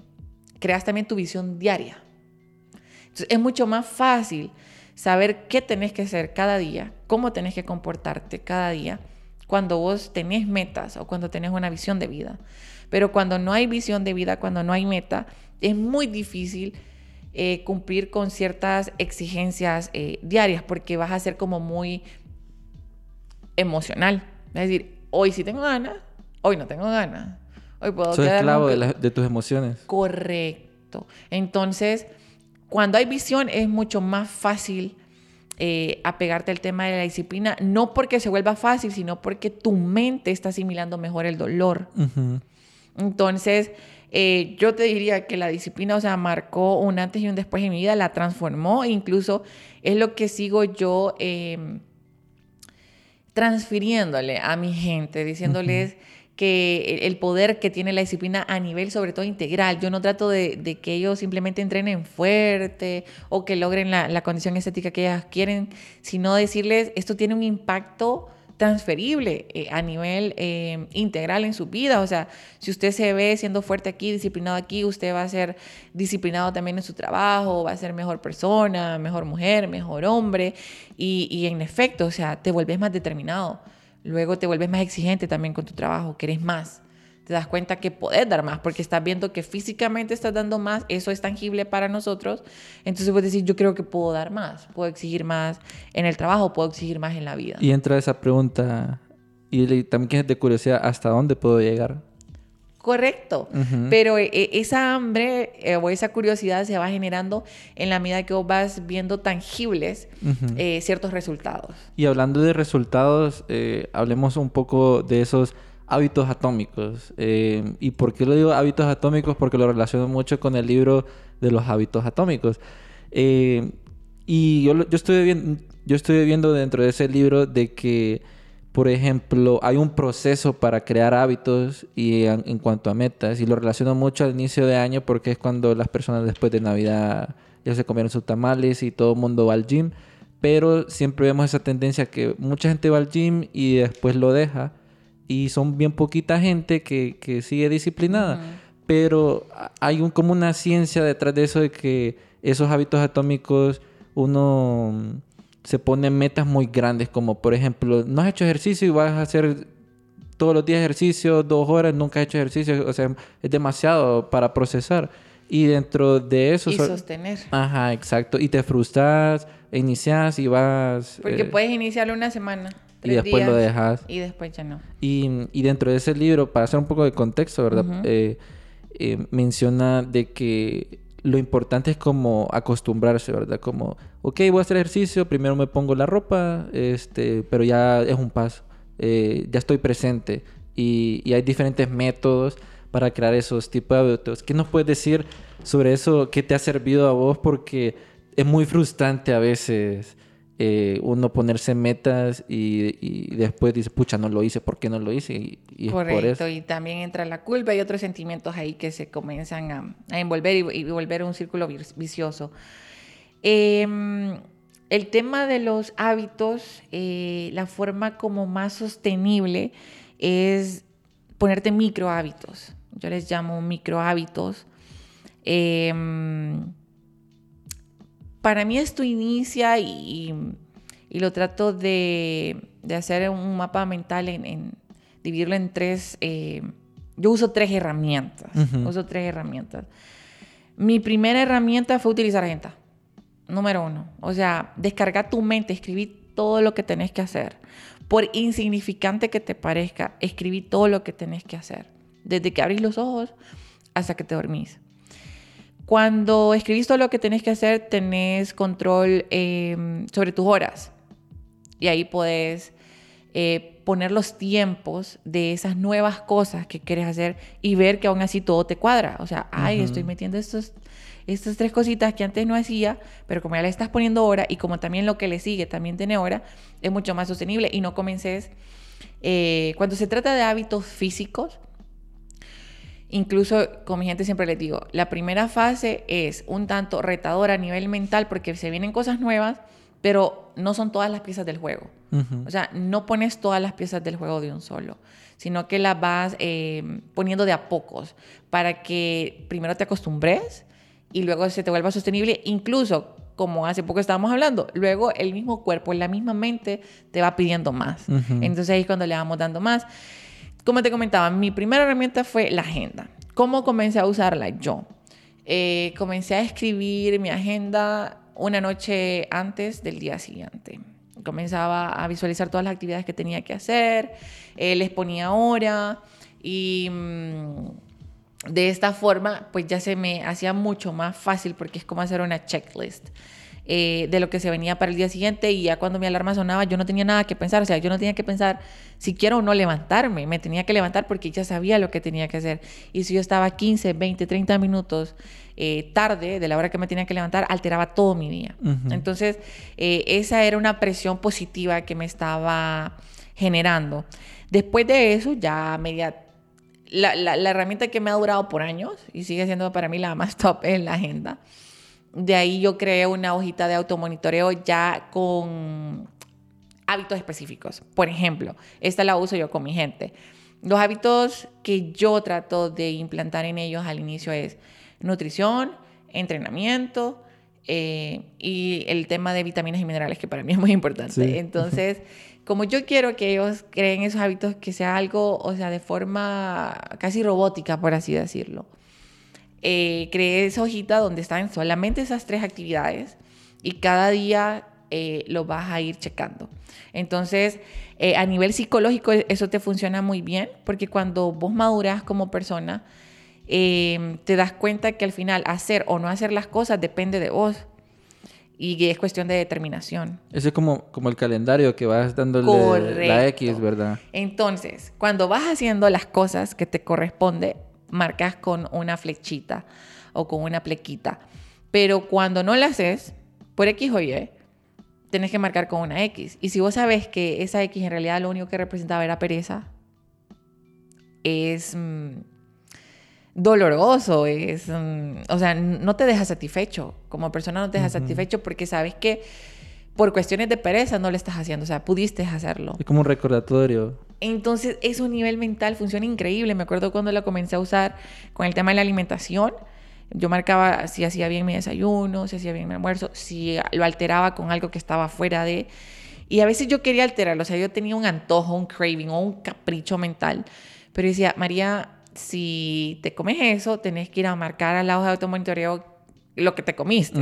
creas también tu visión diaria. Entonces es mucho más fácil saber qué tenés que hacer cada día, cómo tenés que comportarte cada día, cuando vos tenés metas o cuando tenés una visión de vida. Pero cuando no hay visión de vida, cuando no hay meta, es muy difícil eh, cumplir con ciertas exigencias eh, diarias porque vas a ser como muy emocional. Es decir, hoy sí tengo ganas, hoy no tengo ganas. Hoy puedo Soy esclavo de, de tus emociones. Correcto. Entonces, cuando hay visión es mucho más fácil eh, apegarte al tema de la disciplina, no porque se vuelva fácil, sino porque tu mente está asimilando mejor el dolor. Entonces, eh, yo te diría que la disciplina, o sea, marcó un antes y un después en mi vida, la transformó, e incluso es lo que sigo yo em, transfiriéndole a mi gente, diciéndoles que el poder que tiene la disciplina a nivel sobre todo integral. Yo no trato de, que ellos simplemente entrenen fuerte o que logren la, condición estética que ellas quieren, sino decirles esto tiene un impacto transferible eh, a nivel eh, integral en su vida. O sea, si usted se ve siendo fuerte aquí, disciplinado aquí, usted va a ser disciplinado también en su trabajo, va a ser mejor persona, mejor mujer, mejor hombre. Y, y en efecto, o sea, te vuelves más determinado. Luego te vuelves más exigente también con tu trabajo, querés más. Te das cuenta que podés dar más porque estás viendo que físicamente estás dando más, eso es tangible para nosotros. Entonces puedes decir, yo creo que puedo dar más, puedo exigir más en el trabajo, puedo exigir más en la vida. Y entra esa pregunta, y también es de curiosidad, ¿hasta dónde puedo llegar? Correcto, pero eh, eh, esa hambre eh, o esa curiosidad se va generando en la medida que vos vas viendo tangibles ciertos resultados. Y hablando de resultados, hablemos un poco de esos hábitos atómicos. ¿Y por qué lo digo hábitos atómicos? Porque lo relaciono mucho con el libro de los hábitos atómicos. y yo, yo, estoy viendo, yo estoy viendo dentro de ese libro de que por ejemplo, hay un proceso para crear hábitos y en, cuanto a metas, y lo relaciono mucho al inicio de año porque es cuando las personas después de Navidad ya se comieron sus tamales y todo el mundo va al gym, pero siempre vemos esa tendencia que mucha gente va al gym y después lo deja, y son bien poquita gente que, que sigue disciplinada, pero hay un, como una ciencia detrás de eso de que esos hábitos atómicos uno se ponen metas muy grandes, como por ejemplo, no has hecho ejercicio y vas a hacer todos los días ejercicio, dos horas, nunca has hecho ejercicio, o sea, es demasiado para procesar. Y dentro de eso... Y sostener. Ajá, exacto. Y te frustras, inicias y vas... Porque eh, puedes iniciarlo una semana. y después lo dejas. Y después ya no. Y, y, dentro de ese libro, para hacer un poco de contexto, ¿verdad? Eh, eh, menciona de que lo importante es como acostumbrarse, ¿verdad? Como, ok, voy a hacer ejercicio, primero me pongo la ropa, este, pero ya es un paso, eh, ya estoy presente y, y, hay diferentes métodos para crear esos tipos de hábitos. ¿Qué nos puedes decir sobre eso? ¿Qué te ha servido a vos? Porque es muy frustrante a veces eh, uno ponerse metas y, después dice, pucha, no lo hice, ¿por qué no lo hice? Y, Correcto, y también entra la culpa y otros sentimientos ahí que se comienzan a, envolver y, volver un círculo vicioso. Em, el tema de los hábitos, eh, la forma como más sostenible es ponerte micro hábitos. Yo les llamo micro hábitos. Para mí esto inicia y, lo trato de, hacer un mapa mental en, dividirlo en tres, eh, yo uso tres herramientas, Ujú. uso tres herramientas. Mi primera herramienta fue utilizar agenda, número uno. O sea, descargar tu mente, escribir todo lo que tenés que hacer. Por insignificante que te parezca, escribí todo lo que tenés que hacer. Desde que abrís los ojos hasta que te dormís. Cuando escribís todo lo que tenés que hacer, tenés control eh, sobre tus horas. Y ahí podés eh, poner los tiempos de esas nuevas cosas que quieres hacer y ver que aún así todo te cuadra. O sea, ay, Ujú. estoy metiendo estos, estas tres cositas que antes no hacía, pero como ya le estás poniendo hora y como también lo que le sigue también tiene hora, es mucho más sostenible y no comences. eh, cuando se trata de hábitos físicos, Incluso con mi gente siempre les digo, la primera fase es un tanto retadora a nivel mental porque se vienen cosas nuevas, pero no son todas las piezas del juego. Ujú. O sea, no pones todas las piezas del juego de un solo, sino que las vas eh, poniendo de a pocos para que primero te acostumbres y luego se te vuelva sostenible. Incluso, como hace poco estábamos hablando, luego el mismo cuerpo, la misma mente te va pidiendo más. Entonces ahí es cuando le vamos dando más. Como te comentaba, mi primera herramienta fue la agenda. ¿Cómo comencé a usarla yo? Eh, comencé a escribir mi agenda una noche antes del día siguiente. Comenzaba a visualizar todas las actividades que tenía que hacer, eh, les ponía hora y mm, de esta forma pues ya se me hacía mucho más fácil porque es como hacer una checklist eh, de lo que se venía para el día siguiente y ya cuando mi alarma sonaba yo no tenía nada que pensar, o sea, yo no tenía que pensar si quiero o no levantarme, me tenía que levantar porque ya sabía lo que tenía que hacer. Y si yo estaba 15, 20, 30 minutos eh, tarde de la hora que me tenía que levantar, alteraba todo mi día. Entonces, eh, esa era una presión positiva que me estaba generando. Después de eso, ya media... La, la- la herramienta que me ha durado por años y sigue siendo para mí la más top es la agenda. De ahí yo creé una hojita de automonitoreo ya con hábitos específicos. Por ejemplo, esta la uso yo con mi gente. Los hábitos que yo trato de implantar en ellos al inicio es nutrición, entrenamiento eh, y el tema de vitaminas y minerales, que para mí es muy importante. Sí. Entonces, como yo quiero que ellos creen esos hábitos que sea algo, o sea, de forma casi robótica, por así decirlo eh, creé esa hojita donde están solamente esas tres actividades y cada día eh, lo vas a ir checando. Entonces, eh, a nivel psicológico eso te funciona muy bien porque cuando vos maduras como persona, eh, te das cuenta que al final hacer o no hacer las cosas depende de vos y es cuestión de determinación. Ese es como, como el calendario que vas dándole Correcto. la X, ¿verdad? Entonces, cuando vas haciendo las cosas que te corresponde, marcas con una flechita o con una plequita. Pero cuando no las haces, por X o Y, tenés que marcar con una X. Y si vos sabes que esa X en realidad lo único que representaba era pereza, es mm, doloroso, es, mm, o sea, no te deja satisfecho. Como persona no te deja satisfecho porque sabes que por cuestiones de pereza no lo estás haciendo, o sea, pudiste hacerlo. Es como un recordatorio. Entonces, eso a nivel mental funciona increíble. Me acuerdo cuando lo comencé a usar con el tema de la alimentación. Yo marcaba si hacía bien mi desayuno, si hacía bien mi almuerzo, si lo alteraba con algo que estaba fuera de... Y a veces yo quería alterarlo, o sea, yo tenía un antojo, un craving o un capricho mental. Pero decía, María, si te comes eso, tenés que ir a marcar al lado de automonitoreo lo que te comiste.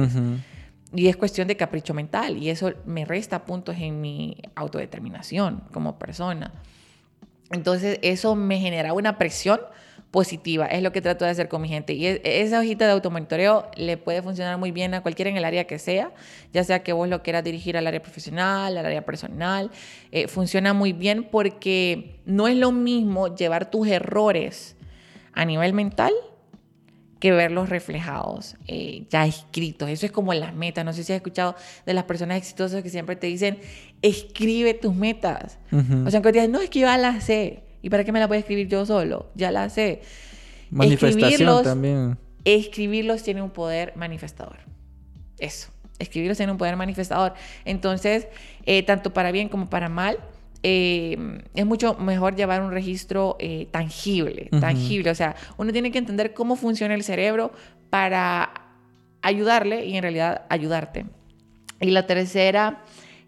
Y es cuestión de capricho mental y eso me resta puntos en mi autodeterminación como persona. Entonces eso me genera una presión positiva, es lo que trato de hacer con mi gente. Y es- esa hojita de automonitoreo le puede funcionar muy bien a cualquiera en el área que sea, ya sea que vos lo quieras dirigir al área profesional, al área personal. eh, funciona muy bien porque no es lo mismo llevar tus errores a nivel mental que verlos reflejados, eh, ya escritos. Eso es como las metas. No sé si has escuchado de las personas exitosas que siempre te dicen, escribe tus metas. O sea, que te dicen, no, es que yo ya las sé. ¿Y para qué me la voy a escribir yo solo? Ya la sé. Manifestación escribirlos- también. Escribirlos tiene un poder manifestador. Eso. Escribirlos tiene un poder manifestador. Entonces, eh, tanto para bien como para mal, eh, es mucho mejor llevar un registro eh, tangible, tangible. O sea, uno tiene que entender cómo funciona el cerebro para ayudarle y en realidad ayudarte. Y la tercera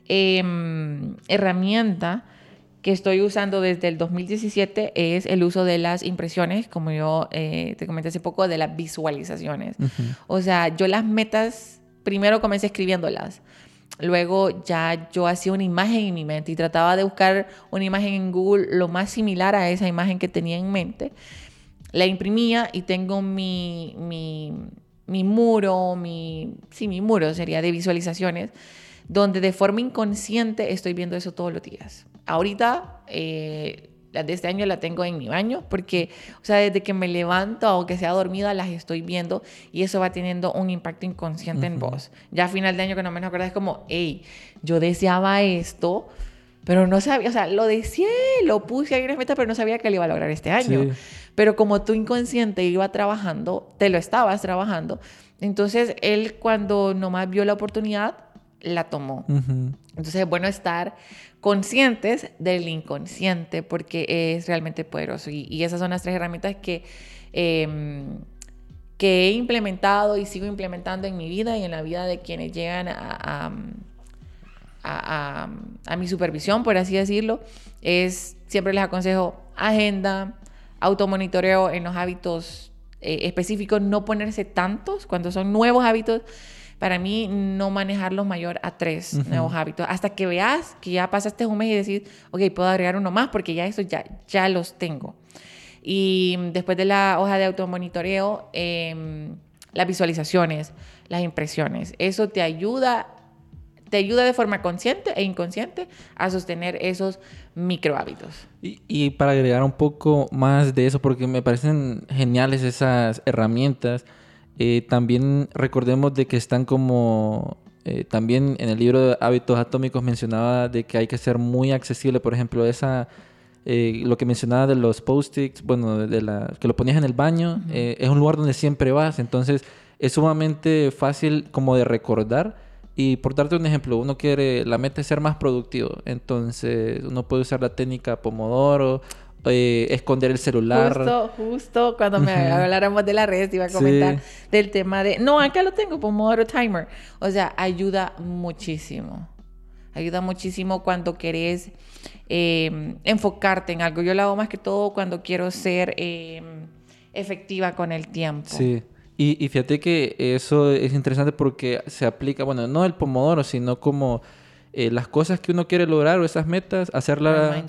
em, herramienta que estoy usando desde el 2017 es el uso de las impresiones, como yo eh, te comenté hace poco, de las visualizaciones. O sea, yo las metas, primero comencé escribiéndolas. Luego ya yo hacía una imagen en mi mente y trataba de buscar una imagen en Google lo más similar a esa imagen que tenía en mente. La imprimía y tengo mi, mi, mi muro, mi, sí, mi muro sería de visualizaciones, donde de forma inconsciente estoy viendo eso todos los días ahorita, eh, las de este año la tengo en mi baño, porque, o sea, desde que me levanto, aunque sea dormida, las estoy viendo y eso va teniendo un impacto inconsciente en vos. Ya a final de año, que no me acuerdo, es como, hey, yo deseaba esto, pero no sabía, o sea, lo deseé, lo puse ahí en la meta, pero no sabía que lo iba a lograr este año. Pero como tu inconsciente iba trabajando, te lo estabas trabajando, entonces él cuando nomás vio la oportunidad, la tomó. Entonces es bueno estar conscientes del inconsciente porque es realmente poderoso. Y, esas son las tres herramientas que, em, que he implementado y sigo implementando en mi vida y en la vida de quienes llegan a, a, a mi supervisión, por así decirlo. Es, siempre les aconsejo agenda, automonitoreo en los hábitos eh, específicos, no ponerse tantos cuando son nuevos hábitos para mí no manejarlos mayor a tres nuevos hábitos, hasta que veas que ya pasaste un mes y decís, ok, puedo agregar uno más porque ya eso ya, ya los tengo. Y después de la hoja de automonitoreo, em, las visualizaciones, las impresiones, eso te ayuda te ayuda de forma consciente e inconsciente a sostener esos micro hábitos. Y, y, para agregar un poco más de eso, porque me parecen geniales esas herramientas, eh, también recordemos de que están como... Eh, también en el libro de hábitos atómicos mencionaba de que hay que ser muy accesible, por ejemplo, esa... Eh, lo que mencionaba de los post-its, bueno, de la, que lo ponías en el baño, es un lugar donde siempre vas, entonces es sumamente fácil como de recordar. Y por darte un ejemplo, uno quiere, la meta es ser más productivo, entonces uno puede usar la técnica Pomodoro eh, esconder el celular. Justo, justo cuando me habláramos de la red, iba a comentar del tema de, no, acá lo tengo, Pomodoro Timer. O sea, ayuda muchísimo. Ayuda muchísimo cuando querés em, enfocarte en algo. Yo lo hago más que todo cuando quiero ser em, efectiva con el tiempo. Sí. Y, y fíjate que eso es interesante porque se aplica, bueno, no el Pomodoro, sino como eh, las cosas que uno quiere lograr o esas metas, hacerla...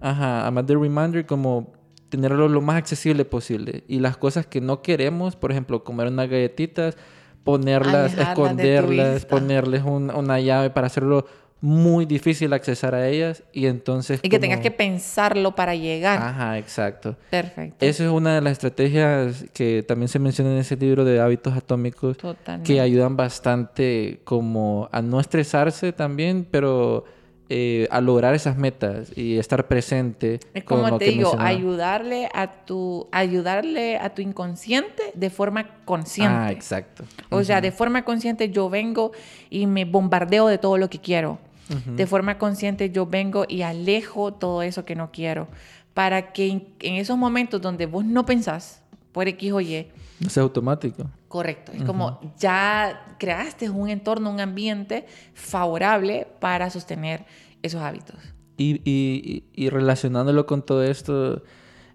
Ajá, además de reminder, como tenerlo lo más accesible posible. Y las cosas que no queremos, por ejemplo, comer unas galletitas, ponerlas, esconderlas, ponerles una llave para hacerlo muy difícil accesar a ellas y entonces... Y que tengas que pensarlo para llegar. Ajá, exacto. Perfecto. Esa es una de las estrategias que también se menciona en ese libro de hábitos atómicos que ayudan bastante como a no estresarse también, pero eh, a lograr esas metas y estar presente. Es como te digo, ayudarle a tu ayudarle a tu inconsciente de forma consciente. Ah, exacto. O sea, de forma consciente yo vengo y me bombardeo de todo lo que quiero de forma consciente yo vengo y alejo todo eso que no quiero. Para que en, esos momentos donde vos no pensás por X o Y. No sea automático. Correcto. Es como ya creaste un entorno, un ambiente favorable para sostener esos hábitos. Y, y, y relacionándolo con todo esto,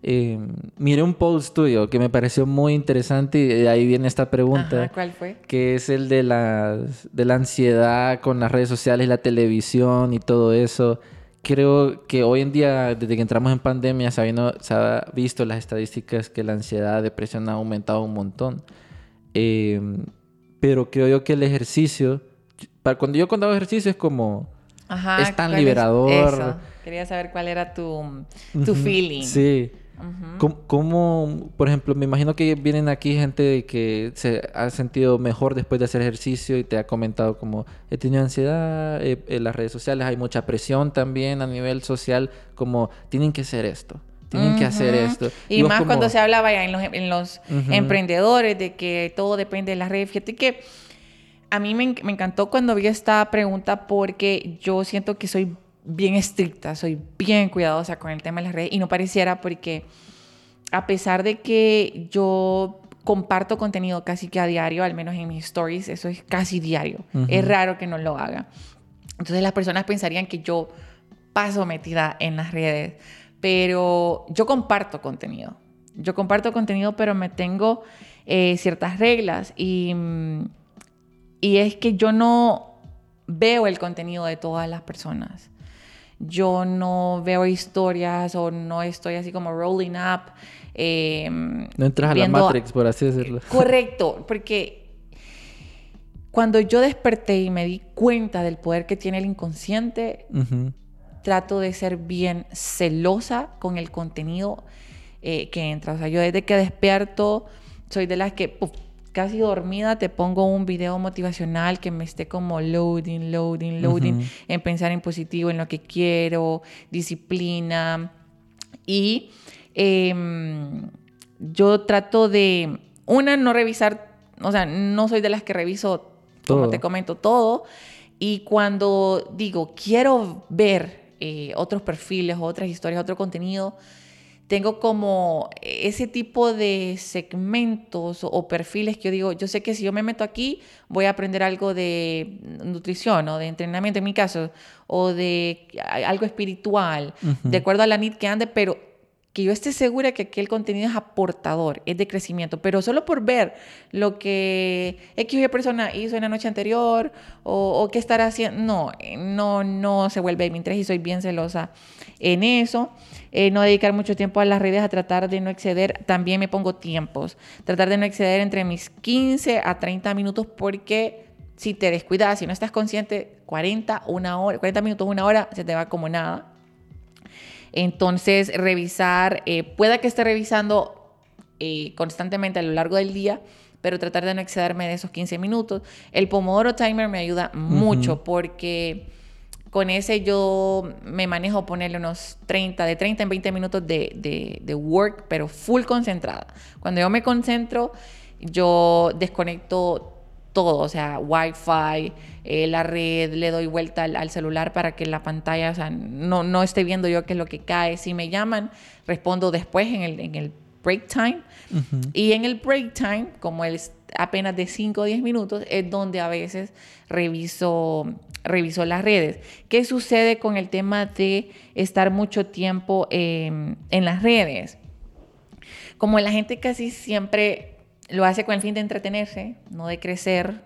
eh, miré un post tuyo que me pareció muy interesante y de ahí viene esta pregunta. ¿Cuál fue? Que es el de la, de la ansiedad con las redes sociales, la televisión y todo eso. Creo que hoy en día, desde que entramos en pandemia, se, ha visto las estadísticas que la ansiedad, depresión ha aumentado un montón. Eh, pero creo yo que el ejercicio, para cuando yo contaba ejercicio es como, es tan liberador. Quería saber cuál era tu, tu feeling. Sí. ¿Cómo, por ejemplo, me imagino que vienen aquí gente que se ha sentido mejor después de hacer ejercicio y te ha comentado como he tenido ansiedad eh, en las redes sociales, hay mucha presión también a nivel social, como tienen que hacer esto, tienen que hacer esto. Y, más cuando se hablaba ya en los, emprendedores de que todo depende de las redes. Fíjate que a mí me, me encantó cuando vi esta pregunta porque yo siento que soy bien estricta, soy bien cuidadosa con el tema de las redes y no pareciera porque a pesar de que yo comparto contenido casi que a diario, al menos en mis stories, eso es casi diario. Es raro que no lo haga. Entonces las personas pensarían que yo paso metida en las redes, pero yo comparto contenido. Yo comparto contenido, pero me tengo eh, ciertas reglas y, y es que yo no veo el contenido de todas las personas. Yo no veo historias o no estoy así como rolling up. Em, no entras a la Matrix, por así decirlo. Correcto, porque cuando yo desperté y me di cuenta del poder que tiene el inconsciente, trato de ser bien celosa con el contenido eh, que entra. O sea, yo desde que despierto soy de las que casi dormida te pongo un video motivacional que me esté como loading, loading, loading, en pensar en positivo, en lo que quiero, disciplina. Y em, yo trato de, una, no revisar, o sea, no soy de las que reviso, como te comento, todo. Y cuando digo, quiero ver eh, otros perfiles, otras historias, otro contenido, tengo como ese tipo de segmentos o, perfiles que yo digo, yo sé que si yo me meto aquí voy a aprender algo de nutrición o de entrenamiento en mi caso, o de algo espiritual, de acuerdo a la NIT que ande, pero que yo esté segura que aquel contenido es aportador, es de crecimiento, pero solo por ver lo que X persona hizo en la noche anterior o, qué estará haciendo, no, no, no se vuelve mi interés y soy bien celosa en eso. Eh, no dedicar mucho tiempo a las redes, a tratar de no exceder, también me pongo tiempos, tratar de no exceder entre mis 15 a 30 minutos porque si te descuidas, si no estás consciente, 40, una hora, 40 minutos, una hora, se te va como nada. Entonces, revisar, eh, pueda que esté revisando eh, constantemente a lo largo del día, pero tratar de no excederme de esos 15 minutos. El Pomodoro Timer me ayuda mucho porque con ese yo me manejo ponerle unos 30, de 30 en 20 minutos de, de, work, pero full concentrada. Cuando yo me concentro, yo desconecto todo, o sea, Wi-Fi, eh, la red, le doy vuelta al, celular para que la pantalla, o sea, no, no esté viendo yo qué es lo que cae. Si me llaman, respondo después en el, en el break time. Y en el break time, como es apenas de 5 o 10 minutos, es donde a veces reviso, reviso las redes. ¿Qué sucede con el tema de estar mucho tiempo en las redes? Como la gente casi siempre lo hace con el fin de entretenerse, no de crecer.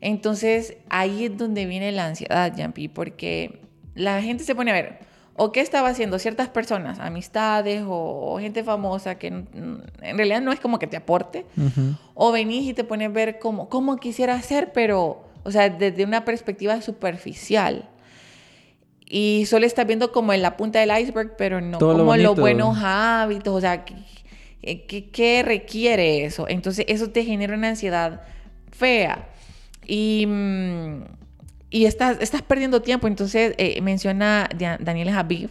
Entonces ahí es donde viene la ansiedad, Jampi, porque la gente se pone a ver, o qué estaba haciendo ciertas personas, amistades o, gente famosa que en realidad no es como que te aporte, o venís y te pones a ver cómo, cómo quisiera hacer, pero, o sea, desde una perspectiva superficial. Y solo estás viendo como en la punta del iceberg, pero no como los buenos hábitos, o sea, eh, ¿Qué, requiere eso? Entonces eso te genera una ansiedad fea. Y, mm, y estás, estás perdiendo tiempo. Entonces eh, menciona Daniel Habib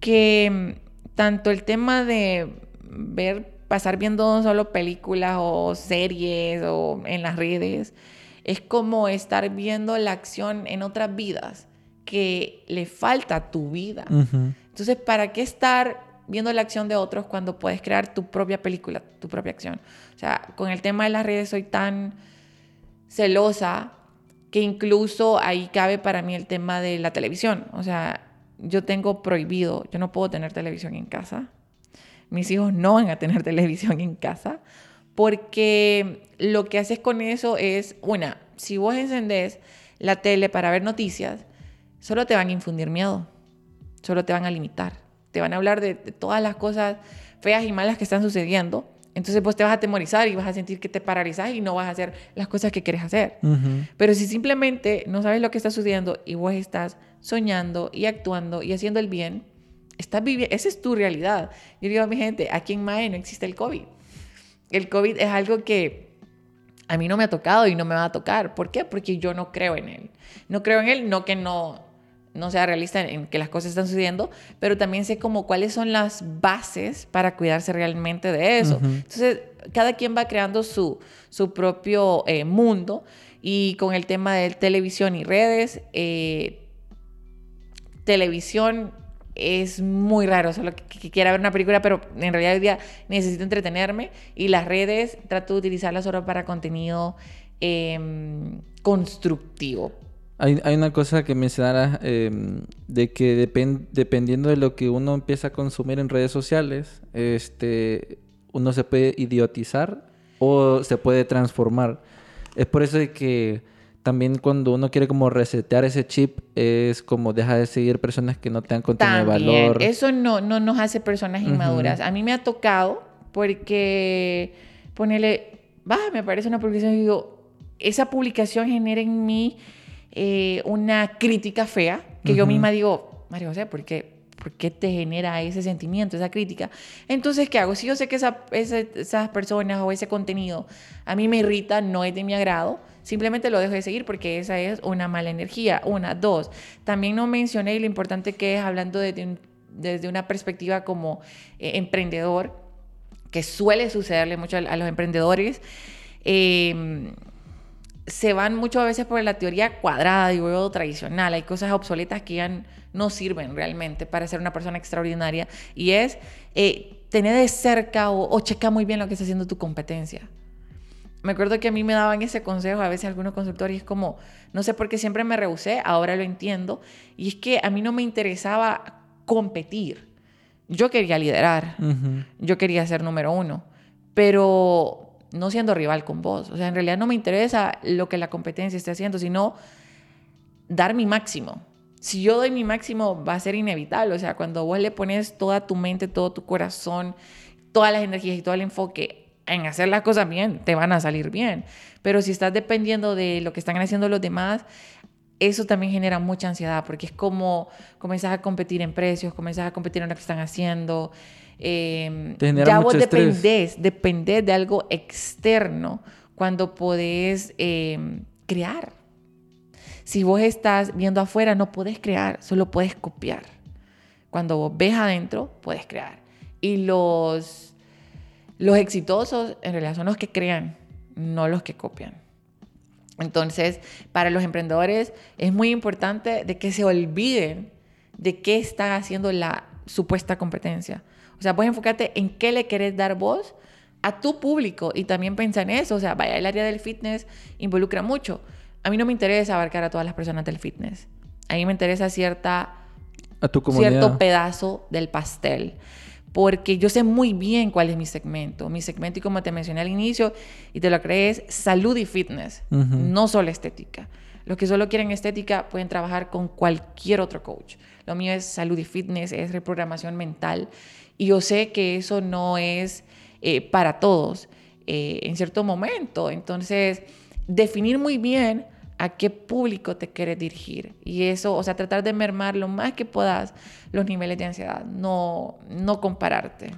que mm, tanto el tema de ver, pasar viendo solo películas o series o en las redes, es como estar viendo la acción en otras vidas que le falta a tu vida. Entonces, ¿para qué estar viendo la acción de otros cuando puedes crear tu propia película, tu propia acción. O sea, con el tema de las redes soy tan celosa que incluso ahí cabe para mí el tema de la televisión. O sea, yo tengo prohibido, yo no puedo tener televisión en casa. Mis hijos no van a tener televisión en casa porque lo que haces con eso es, una, si vos encendés la tele para ver noticias, solo te van a infundir miedo, solo te van a limitar te van a hablar de, todas las cosas feas y malas que están sucediendo. Entonces vos te vas a atemorizar y vas a sentir que te paralizas y no vas a hacer las cosas que quieres hacer. Pero si simplemente no sabes lo que está sucediendo y vos estás soñando y actuando y haciendo el bien, estás viviendo, esa es tu realidad. Yo digo a mi gente, aquí en MAE no existe el COVID. El COVID es algo que a mí no me ha tocado y no me va a tocar. ¿Por qué? Porque yo no creo en él. No creo en él, no que no no sea realista en que las cosas están sucediendo, pero también sé como cuáles son las bases para cuidarse realmente de eso. Entonces, cada quien va creando su, su propio eh, mundo y con el tema de televisión y redes, eh, televisión es muy raro, solo que, quiera ver una película, pero en realidad hoy día necesito entretenerme y las redes trato de utilizarlas solo para contenido em, constructivo Hay, hay una cosa que mencionara em, de que dependiendo de lo que uno empieza a consumir en redes sociales, este, uno se puede idiotizar o se puede transformar. Es por eso de que también cuando uno quiere como resetear ese chip es como deja de seguir personas que no tengan contenido de valor. Eso no, no nos hace personas inmaduras. A mí me ha tocado porque ponerle, va, me parece una publicación y digo, esa publicación genera en mí eh, una crítica fea, que yo misma digo, María José, ¿por qué, ¿por qué te genera ese sentimiento, esa crítica? Entonces, ¿qué hago? Si yo sé que esa, esas personas o ese contenido a mí me irrita, no es de mi agrado, simplemente lo dejo de seguir porque esa es una mala energía. Una, dos, también no mencioné lo importante que es hablando desde, desde una perspectiva como eh, emprendedor, que suele sucederle mucho a, los emprendedores. Eh, se van mucho a veces por la teoría cuadrada, digo tradicional. Hay cosas obsoletas que ya no sirven realmente para ser una persona extraordinaria. Y es eh, tener de cerca o, checar muy bien lo que está haciendo tu competencia. Me acuerdo que a mí me daban ese consejo a veces algunos consultores y es como, no sé por qué siempre me rehusé, ahora lo entiendo. Y es que a mí no me interesaba competir. Yo quería liderar, yo quería ser número uno, pero no siendo rival con vos. O sea, en realidad no me interesa lo que la competencia esté haciendo, sino dar mi máximo. Si yo doy mi máximo, va a ser inevitable. O sea, cuando vos le pones toda tu mente, todo tu corazón, todas las energías y todo el enfoque en hacer las cosas bien, te van a salir bien. Pero si estás dependiendo de lo que están haciendo los demás, eso también genera mucha ansiedad, porque es como comenzás a competir en precios, comenzás a competir en lo que están haciendo. Eh, ya vos dependés, dependés de algo externo cuando podés em, crear. Si vos estás viendo afuera, no podés crear, solo puedes copiar. Cuando vos ves adentro, puedes crear. Y los, los exitosos en realidad son los que crean, no los que copian. Entonces, para los emprendedores es muy importante de que se olviden de qué está haciendo la supuesta competencia. O sea, puedes enfocarte en qué le querés dar voz a tu público y también piensa en eso. O sea, vaya, el área del fitness involucra mucho. A mí no me interesa abarcar a todas las personas del fitness. A mí me interesa cierta, a tu cierto pedazo del pastel. Porque yo sé muy bien cuál es mi segmento. Mi segmento, y como te mencioné al inicio, y te lo crees, salud y fitness, no solo estética. Los que solo quieren estética pueden trabajar con cualquier otro coach. Lo mío es salud y fitness, es reprogramación mental. Y yo sé que eso no es eh, para todos eh, en cierto momento. Entonces, definir muy bien a qué público te quieres dirigir. Y eso, o sea, tratar de mermar lo más que puedas los niveles de ansiedad, no, no compararte.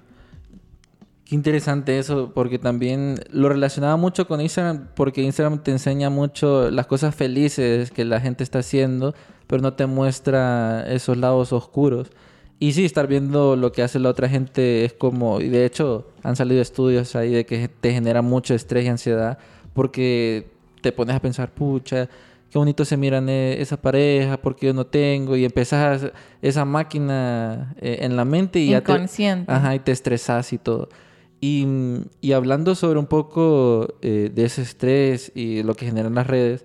Qué interesante eso, porque también lo relacionaba mucho con Instagram, porque Instagram te enseña mucho las cosas felices que la gente está haciendo, pero no te muestra esos lados oscuros. Y sí, estar viendo lo que hace la otra gente es como, y de hecho han salido estudios ahí de que te genera mucho estrés y ansiedad porque te pones a pensar, pucha, qué bonito se miran eh, esa pareja, porque yo no tengo, y empezás esa máquina eh, en la mente y ya te, ajá, y te estresas y todo. Y, y hablando sobre un poco eh, de ese estrés y lo que generan las redes,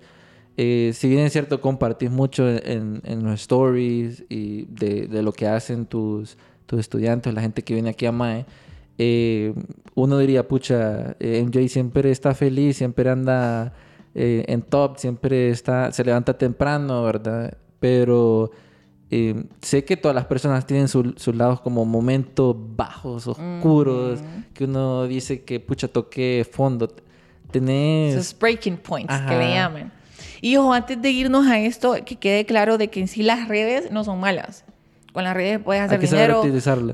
eh, si bien es cierto, compartís mucho en, los stories y de, lo que hacen tus, tus estudiantes, la gente que viene aquí a MAE, eh, uno diría, pucha, eh, MJ siempre está feliz, siempre anda en top, siempre está, se levanta temprano, ¿verdad? Pero sé que todas las personas tienen sus lados como momentos bajos, oscuros, que uno dice que, pucha, toqué fondo. Tenés... Esos breaking points que le llaman. Y ojo, antes de irnos a esto, que quede claro de que en sí las redes no son malas. Con las redes puedes hacer dinero.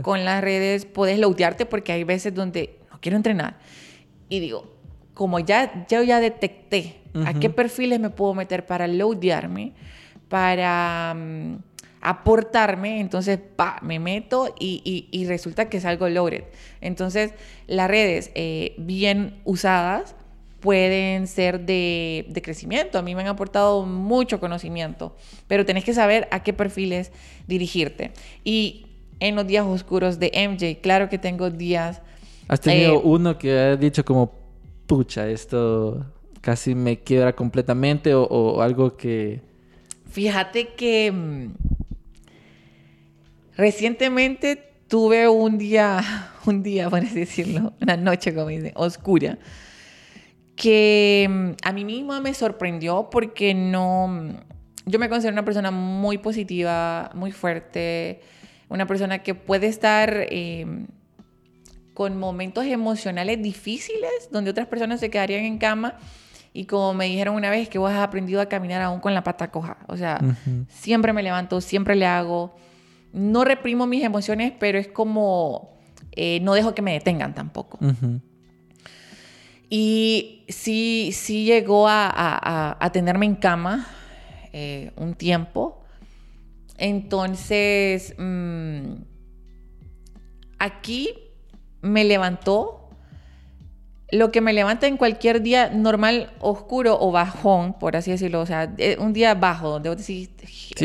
Con las redes puedes lautearte porque hay veces donde no quiero entrenar. Y digo, como ya, yo ya detecté a qué perfiles me puedo meter para loadearme, para mm, aportarme, entonces pa, me meto y, y, resulta que salgo loaded. Entonces, las redes eh, bien usadas pueden ser de, crecimiento. A mí me han aportado mucho conocimiento, pero tenés que saber a qué perfiles dirigirte. Y en los días oscuros de MJ, claro que tengo días... ¿Has tenido eh, uno que ha dicho como, pucha, esto casi me quiebra completamente o, algo que... Fíjate que mm, recientemente tuve un día, un día, por así decirlo, una noche, como dice, oscura, que mm, a mí misma me sorprendió porque no, mm, yo me considero una persona muy positiva, muy fuerte, una persona que puede estar em, con momentos emocionales difíciles, donde otras personas se quedarían en cama. Y como me dijeron una vez que vos has aprendido a caminar aún con la pata coja. O sea, siempre me levanto, siempre le hago. No reprimo mis emociones, pero es como eh, no dejo que me detengan tampoco. Y sí, sí llegó a, a, tenerme en cama eh, un tiempo. Entonces, mm, aquí me levantó lo que me levanta en cualquier día normal, oscuro o bajón, por así decirlo. O sea, eh, un día bajo, donde vos decís,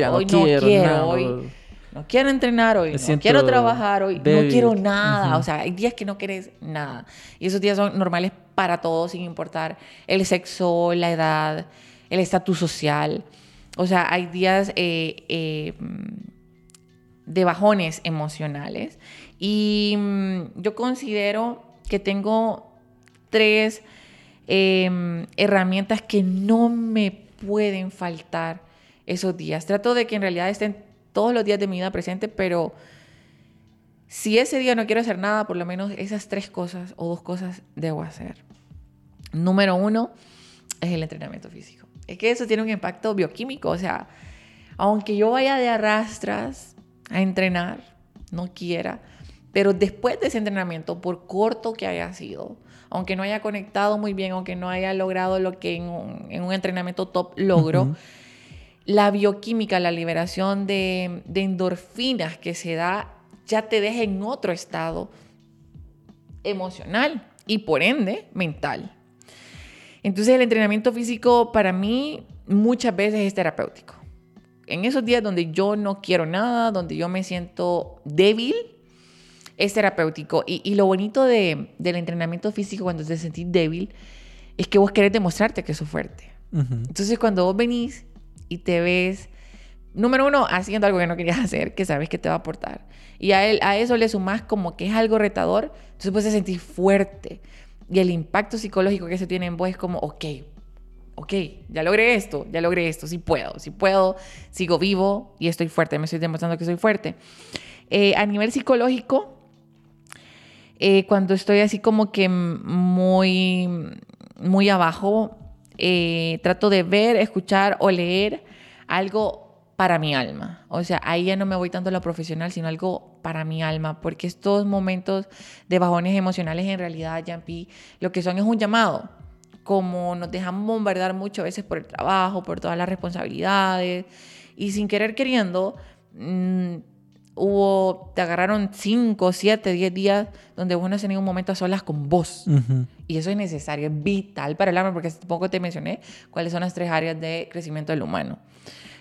hoy no quiero, hoy no quiero entrenar hoy, no quiero trabajar hoy, no quiero nada. O sea, hay días que no quieres nada. Y esos días son normales para todos, sin importar el sexo, la edad, el estatus social. O sea, hay días eh, eh, de bajones emocionales. Y mm, yo considero que tengo tres em, herramientas que no me pueden faltar esos días. Trato de que en realidad estén todos los días de mi vida presente, pero si ese día no quiero hacer nada, por lo menos esas tres cosas o dos cosas debo hacer. Número uno es el entrenamiento físico. Es que eso tiene un impacto bioquímico, o sea, aunque yo vaya de arrastras a entrenar, no quiera, pero después de ese entrenamiento, por corto que haya sido, aunque no haya conectado muy bien, aunque no haya logrado lo que en un, entrenamiento top logro, la bioquímica, la liberación de, endorfinas que se da, ya te deja en otro estado emocional y por ende mental. Entonces el entrenamiento físico para mí muchas veces es terapéutico. En esos días donde yo no quiero nada, donde yo me siento débil, es terapéutico. Y, lo bonito del entrenamiento físico cuando te sentís débil es que vos querés demostrarte que sos fuerte. Entonces cuando vos venís y te ves, número uno, haciendo algo que no querías hacer, que sabes que te va a aportar. Y a, él, a eso le sumás como que es algo retador, entonces puedes sentir fuerte. Y el impacto psicológico que se tiene en vos es como, ok, ok, ya logré esto, ya logré esto, sí puedo, sí puedo, sigo vivo y estoy fuerte, me estoy demostrando que soy fuerte. Eh, a nivel psicológico, eh, cuando estoy así como que muy, muy abajo, eh, trato de ver, escuchar o leer algo para mi alma. O sea, ahí ya no me voy tanto a lo profesional, sino algo para mi alma, porque estos momentos de bajones emocionales en realidad, Jampi, lo que son es un llamado. Como nos dejamos bombardear muchas veces por el trabajo, por todas las responsabilidades, y sin querer queriendo, mm, hubo, te agarraron 5, 7, 10 días donde vos no has tenido un momento a solas con vos. Y eso es necesario, es vital para el alma, porque hace poco te mencioné cuáles son las tres áreas de crecimiento del humano.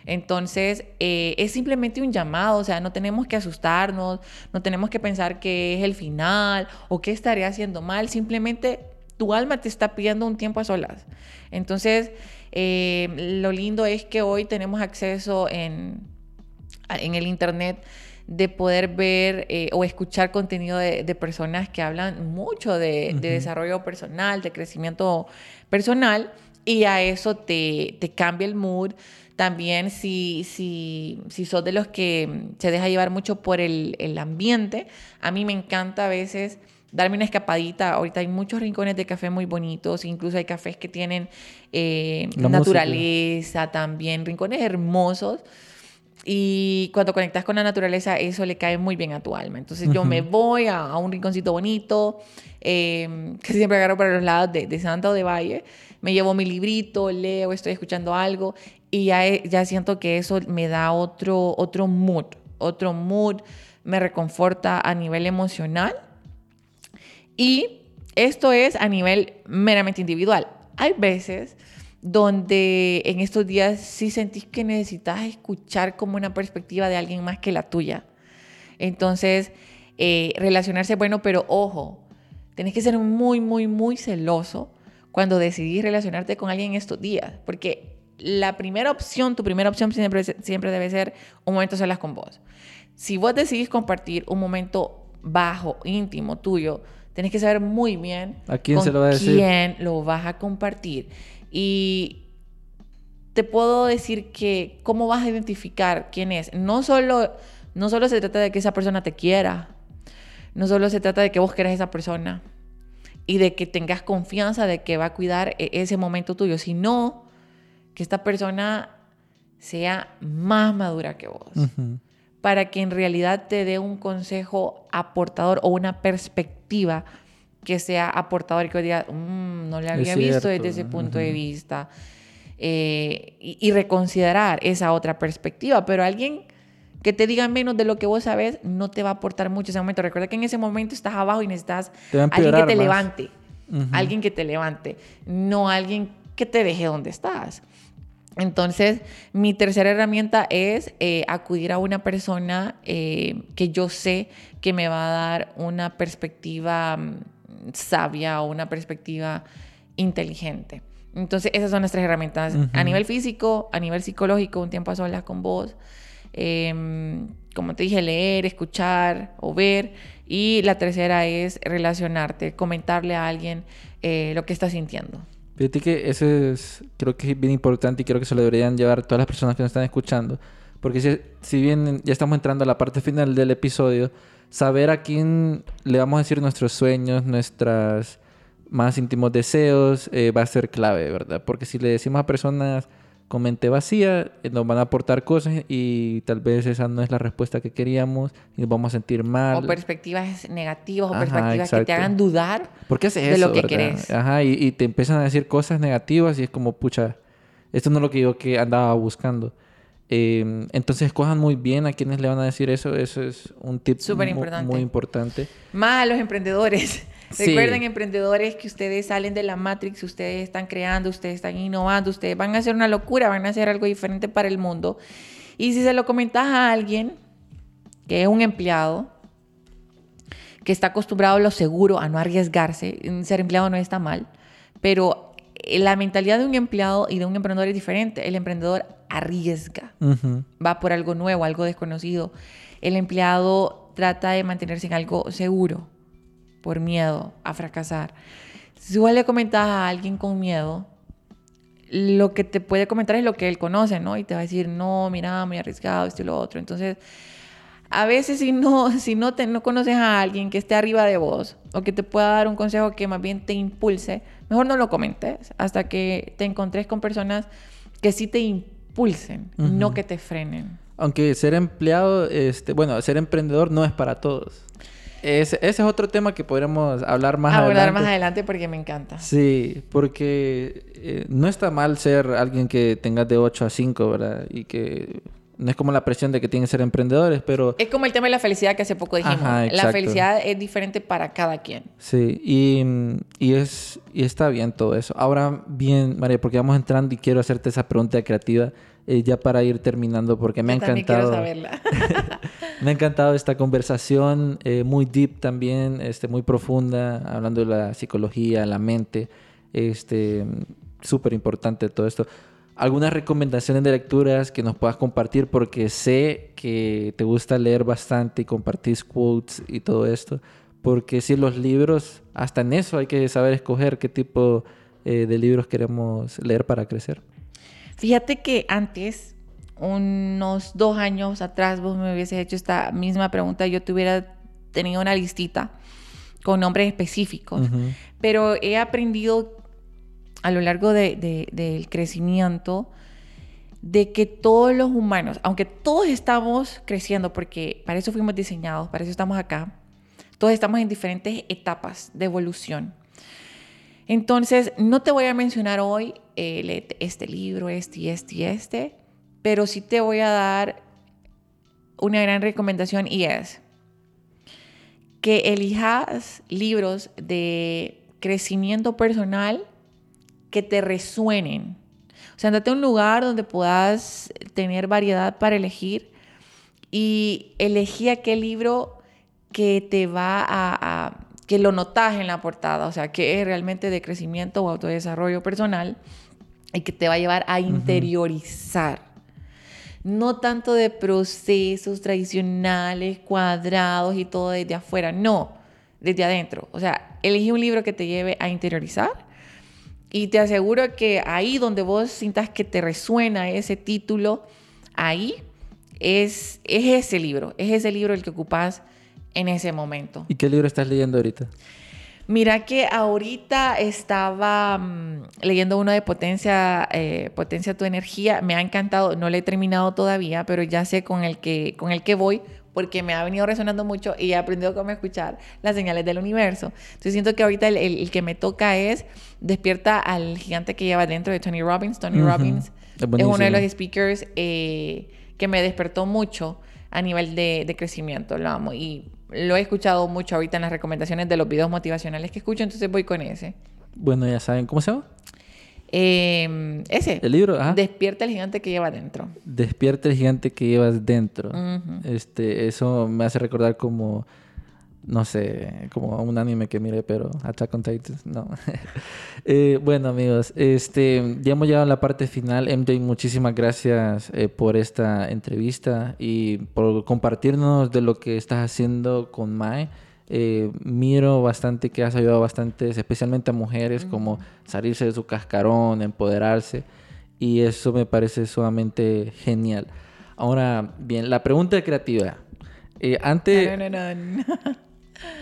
Entonces, eh, es simplemente un llamado, o sea, no tenemos que asustarnos, no tenemos que pensar que es el final o que estaré haciendo mal, simplemente tu alma te está pidiendo un tiempo a solas. Entonces, eh, lo lindo es que hoy tenemos acceso en, en el Internet de poder ver eh, o escuchar contenido de, personas que hablan mucho de, desarrollo personal, de crecimiento personal, y a eso te, cambia el mood. También si, si, si sos de los que se deja llevar mucho por el, ambiente, a mí me encanta a veces darme una escapadita. Ahorita hay muchos rincones de café muy bonitos, incluso hay cafés que tienen eh, naturaleza también, rincones hermosos y cuando conectas con la naturaleza, eso le cae muy bien a tu alma. Entonces yo me voy a, un rinconcito bonito, eh, que siempre agarro para los lados de, de, Santa o de Valle, me llevo mi librito, leo, estoy escuchando algo y ya, ya siento que eso me da otro, otro mood, otro mood, me reconforta a nivel emocional. Y esto es a nivel meramente individual. Hay veces donde en estos días sí sentís que necesitas escuchar como una perspectiva de alguien más que la tuya. Entonces, eh, relacionarse bueno, pero ojo, tenés que ser muy, muy, muy celoso cuando decidís relacionarte con alguien en estos días, porque la primera opción, tu primera opción siempre, siempre debe ser un momento solas con vos. Si vos decidís compartir un momento bajo, íntimo, tuyo, tenés que saber muy bien a quién se lo va a decir. quién lo vas a compartir. Y te puedo decir que cómo vas a identificar quién es. No solo, no solo se trata de que esa persona te quiera, no solo se trata de que vos querés a esa persona y de que tengas confianza de que va a cuidar e-, ese momento tuyo, sino que esta persona sea más madura que vos. Para que en realidad te dé un consejo aportador o una perspectiva que sea aportador y que diga, mm, no le había visto desde ese punto de vista. Eh, y, reconsiderar esa otra perspectiva. Pero alguien que te diga menos de lo que vos sabes no te va a aportar mucho ese momento. Recuerda que en ese momento estás abajo y necesitas alguien que te levante. Alguien que te levante, no alguien que te deje donde estás. Entonces, mi tercera herramienta es eh, acudir a una persona eh, que yo sé que me va a dar una perspectiva mm, sabia o una perspectiva inteligente. Entonces, esas son las tres herramientas. A nivel físico, a nivel psicológico, un tiempo a solas con vos. Em, como te dije, leer, escuchar o ver. Y la tercera es relacionarte, comentarle a alguien eh, lo que estás sintiendo. Fíjate que eso es, creo que es bien importante y creo que se lo deberían llevar todas las personas que nos están escuchando. Porque si, si bien ya estamos entrando a la parte final del episodio, saber a quién le vamos a decir nuestros sueños, nuestras más íntimos deseos, eh, va a ser clave, ¿verdad? Porque si le decimos a personas con mente vacía, eh, nos van a aportar cosas y tal vez esa no es la respuesta que queríamos y nos vamos a sentir mal. O perspectivas negativas o perspectivas que te hagan dudar de lo que querés. Ajá, y, te empiezan a decir cosas negativas y es como, pucha, esto no es lo que yo que andaba buscando. Em, entonces, escojan muy bien a quienes le van a decir eso. Eso es un tip importante. muy importante. Más a los emprendedores. Recuerden, emprendedores, que ustedes salen de la Matrix, ustedes están creando, ustedes están innovando, ustedes van a hacer una locura, van a hacer algo diferente para el mundo. Y si se lo comentas a alguien que es un empleado, que está acostumbrado a lo seguro, a no arriesgarse, ser empleado no está mal, pero eh, la mentalidad de un empleado y de un emprendedor es diferente. El emprendedor arriesga, va por algo nuevo, algo desconocido. El empleado trata de mantenerse en algo seguro por miedo a fracasar. Si vos le comentas a alguien con miedo, lo que te puede comentar es lo que él conoce, ¿no? Y te va a decir, no, mira, muy arriesgado, esto y lo otro. Entonces, a veces si no, si no, te, no conoces a alguien que esté arriba de vos o que te pueda dar un consejo que más bien te impulse, mejor no lo comentes hasta que te encontres con personas que sí te impulsen, no que te frenen. Aunque ser empleado, este, bueno, ser emprendedor no es para todos. Ese, ese, es otro tema que podríamos hablar más adelante. Hablar más adelante porque me encanta. Sí, porque eh, no está mal ser alguien que tenga de 8 a 5, ¿verdad? Y que no es como la presión de que tienen que ser emprendedores, pero... Es como el tema de la felicidad que hace poco dijimos. la felicidad es diferente para cada quien. Sí, y, y, es, y está bien todo eso. Ahora bien, María, porque vamos entrando y quiero hacerte esa pregunta creativa. Eh, ya para ir terminando, porque me ha encantado. me ha encantado esta conversación, eh, muy deep también, este, muy profunda, hablando de la psicología, la mente, este, súper importante todo esto. ¿Algunas recomendaciones de lecturas que nos puedas compartir? Porque sé que te gusta leer bastante y compartís quotes y todo esto. Porque si los libros, hasta en eso hay que saber escoger qué tipo eh, de libros queremos leer para crecer. Fíjate que antes, unos dos años atrás, vos me hubieses hecho esta misma pregunta, yo te hubiera tenido una listita con nombres específicos. Pero he aprendido a lo largo del crecimiento de que todos los humanos, aunque todos estamos creciendo, porque para eso fuimos diseñados, para eso estamos acá, todos estamos en diferentes etapas de evolución. Entonces, no te voy a mencionar hoy eh, este libro, este y este y este, pero sí te voy a dar una gran recomendación y es que elijas libros de crecimiento personal que te resuenen. O sea, andate a un lugar donde puedas tener variedad para elegir y elegí aquel libro que te va a que lo notas en la portada, o sea, que es realmente de crecimiento o autodesarrollo personal y que te va a llevar a interiorizar. No tanto de procesos tradicionales, cuadrados y todo desde afuera, no, desde adentro. O sea, elegí un libro que te lleve a interiorizar y te aseguro que ahí donde vos sientas que te resuena ese título, ahí es, es ese libro, es ese libro el que ocupas en ese momento. ¿Y qué libro estás leyendo ahorita? Mira que ahorita estaba mm, leyendo uno de potencia, eh, potencia tu energía. Me ha encantado, no lo he terminado todavía, pero ya sé con el que, con el que voy porque me ha venido resonando mucho y he aprendido cómo escuchar las señales del universo. Entonces siento que ahorita el, que me toca es Despierta al gigante que lleva dentro de Tony Robbins. Tony Robbins es, uno de los speakers eh, que me despertó mucho a nivel de, de crecimiento. Lo amo y lo he escuchado mucho ahorita en las recomendaciones de los videos motivacionales que escucho, entonces voy con ese. Bueno, ya saben, ¿cómo se llama? Em, ese. El libro, ajá. Despierta el gigante que llevas dentro. Despierta el gigante que llevas dentro. Este, eso me hace recordar como no sé, como un anime que mire, pero Attack on Titan, no. Eh, bueno, amigos, este, ya hemos llegado a la parte final. MJ, muchísimas gracias eh, por esta entrevista y por compartirnos de lo que estás haciendo con Mae. Eh, miro bastante que has ayudado bastante, especialmente a mujeres, como salirse de su cascarón, empoderarse, y eso me parece sumamente genial. Ahora, bien, la pregunta de creatividad. antes, no, no, no,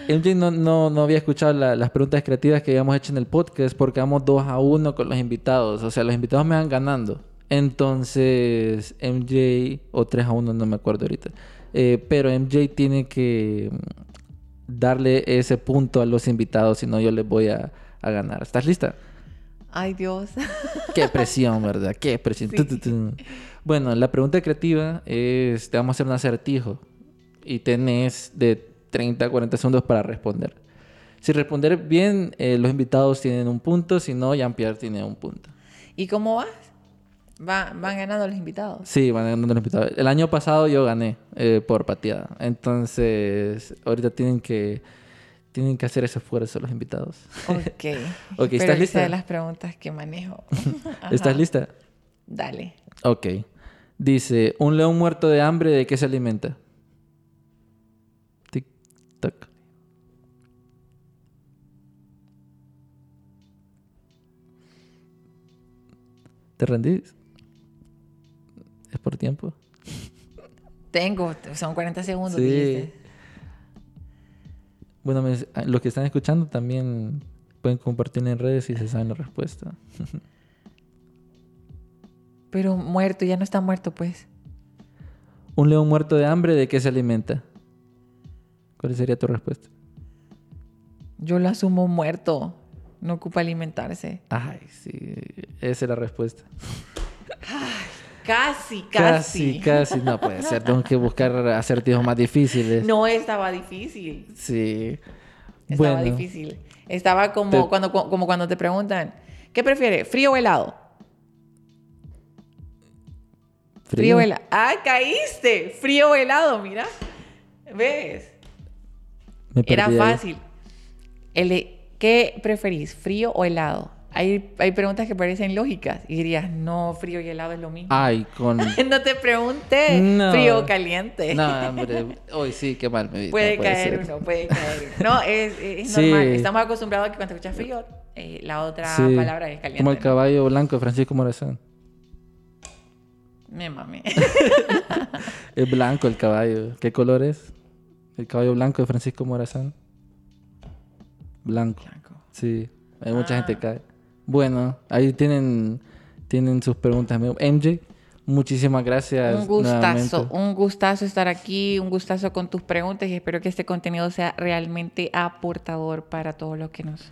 MJ no, no, había escuchado las preguntas creativas que habíamos hecho en el podcast porque vamos 2 a 1 con los invitados. O sea, los invitados me van ganando. Entonces, MJ, o 3 a 1, no me acuerdo ahorita. Eh, pero MJ tiene que darle ese punto a los invitados, si no yo les voy a, ganar. ¿Estás lista? Ay, Dios. Qué presión, ¿verdad? Qué presión. Bueno, la pregunta creativa es, te vamos a hacer un acertijo y tenés de 30, 40 segundos para responder. Si responder bien, eh, los invitados tienen un punto, si no, Jean-Pierre tiene un punto. ¿Y cómo vas? ¿Van, ganando los invitados? Sí, van ganando los invitados. El año pasado yo gané eh, por pateada. Entonces, ahorita tienen que, tienen que hacer ese esfuerzo los invitados. Ok. ok, ¿estás lista? de las preguntas que manejo. ¿Estás lista? Dale. Ok. Dice, un león muerto de hambre, ¿de qué se alimenta? ¿Te rendís? ¿Es por tiempo? Tengo, son 40 segundos. Sí. Bueno, los que están escuchando también pueden compartir en redes si se saben la respuesta. Pero muerto, ya no está muerto, pues. Un león muerto de hambre, ¿de qué se alimenta? ¿Cuál sería tu respuesta? Yo lo asumo muerto. No ocupa alimentarse. Ay, sí. Esa es la respuesta. casi, casi. Casi, casi. No puede ser. Tengo que buscar acertijos más difíciles. No estaba difícil. Sí. Estaba difícil. Estaba como, cuando, como cuando te preguntan, ¿qué prefieres? ¿Frío o helado? Frío, o helado. ¡Ah, caíste! Frío o helado, mira. ¿Ves? Era fácil. El ¿Qué preferís, frío o helado? Hay, hay preguntas que parecen lógicas y dirías, no, frío y helado es lo mismo. Ay, con... no te pregunté frío o caliente. no, hombre, hoy sí, qué mal me vi. Puede, caer uno, puede caer uno. No, es, es normal. Estamos acostumbrados a que cuando escuchas frío, eh, la otra palabra es caliente. Como el caballo blanco de Francisco Morazán. Me mami. es blanco el caballo. ¿Qué color es? El caballo blanco de Francisco Morazán. Blanco. Sí, hay mucha gente que cae. Bueno, ahí tienen, tienen sus preguntas. MJ, muchísimas gracias. Un gustazo, un gustazo estar aquí, un gustazo con tus preguntas y espero que este contenido sea realmente aportador para todos los que nos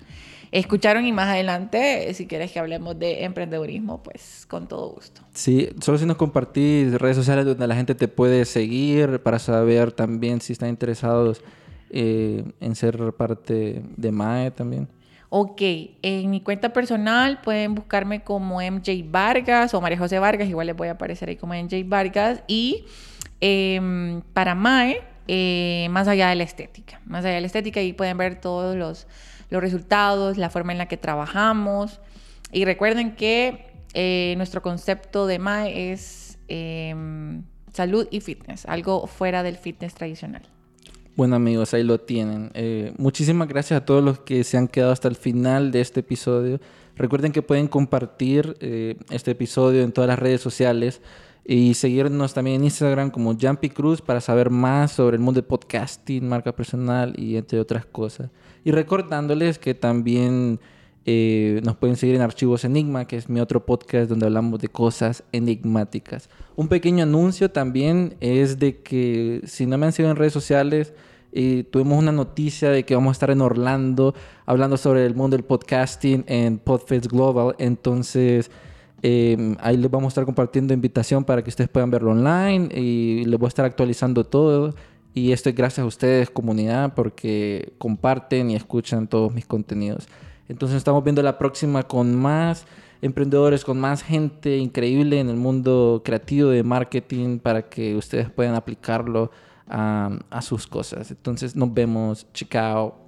escucharon y más adelante, si quieres que hablemos de emprendedurismo, pues con todo gusto. Sí, solo si nos compartís redes sociales donde la gente te puede seguir para saber también si están interesados eh, en ser parte de MAE también? Ok, en mi cuenta personal pueden buscarme como MJ Vargas o María José Vargas, igual les voy a aparecer ahí como MJ Vargas. Y em, para MAE, eh, más allá de la estética, más allá de la estética, ahí pueden ver todos los, los resultados, la forma en la que trabajamos. Y recuerden que eh, nuestro concepto de MAE es em, salud y fitness, algo fuera del fitness tradicional. Bueno amigos, ahí lo tienen. Eh, muchísimas gracias a todos los que se han quedado hasta el final de este episodio. Recuerden que pueden compartir eh, este episodio en todas las redes sociales y seguirnos también en Instagram como Jumpy Cruz para saber más sobre el mundo de podcasting, marca personal y entre otras cosas. Y recordándoles que también eh, nos pueden seguir en Archivos Enigma, que es mi otro podcast donde hablamos de cosas enigmáticas. Un pequeño anuncio también es de que si no me han seguido en redes sociales, eh, tuvimos una noticia de que vamos a estar en Orlando hablando sobre el mundo del podcasting en Podfest Global. Entonces, em, ahí les vamos a estar compartiendo invitación para que ustedes puedan verlo online y les voy a estar actualizando todo. Y esto es gracias a ustedes, comunidad, porque comparten y escuchan todos mis contenidos. Entonces estamos viendo la próxima con más emprendedores, con más gente increíble en el mundo creativo de marketing para que ustedes puedan aplicarlo a, a sus cosas. Entonces nos vemos. Chao.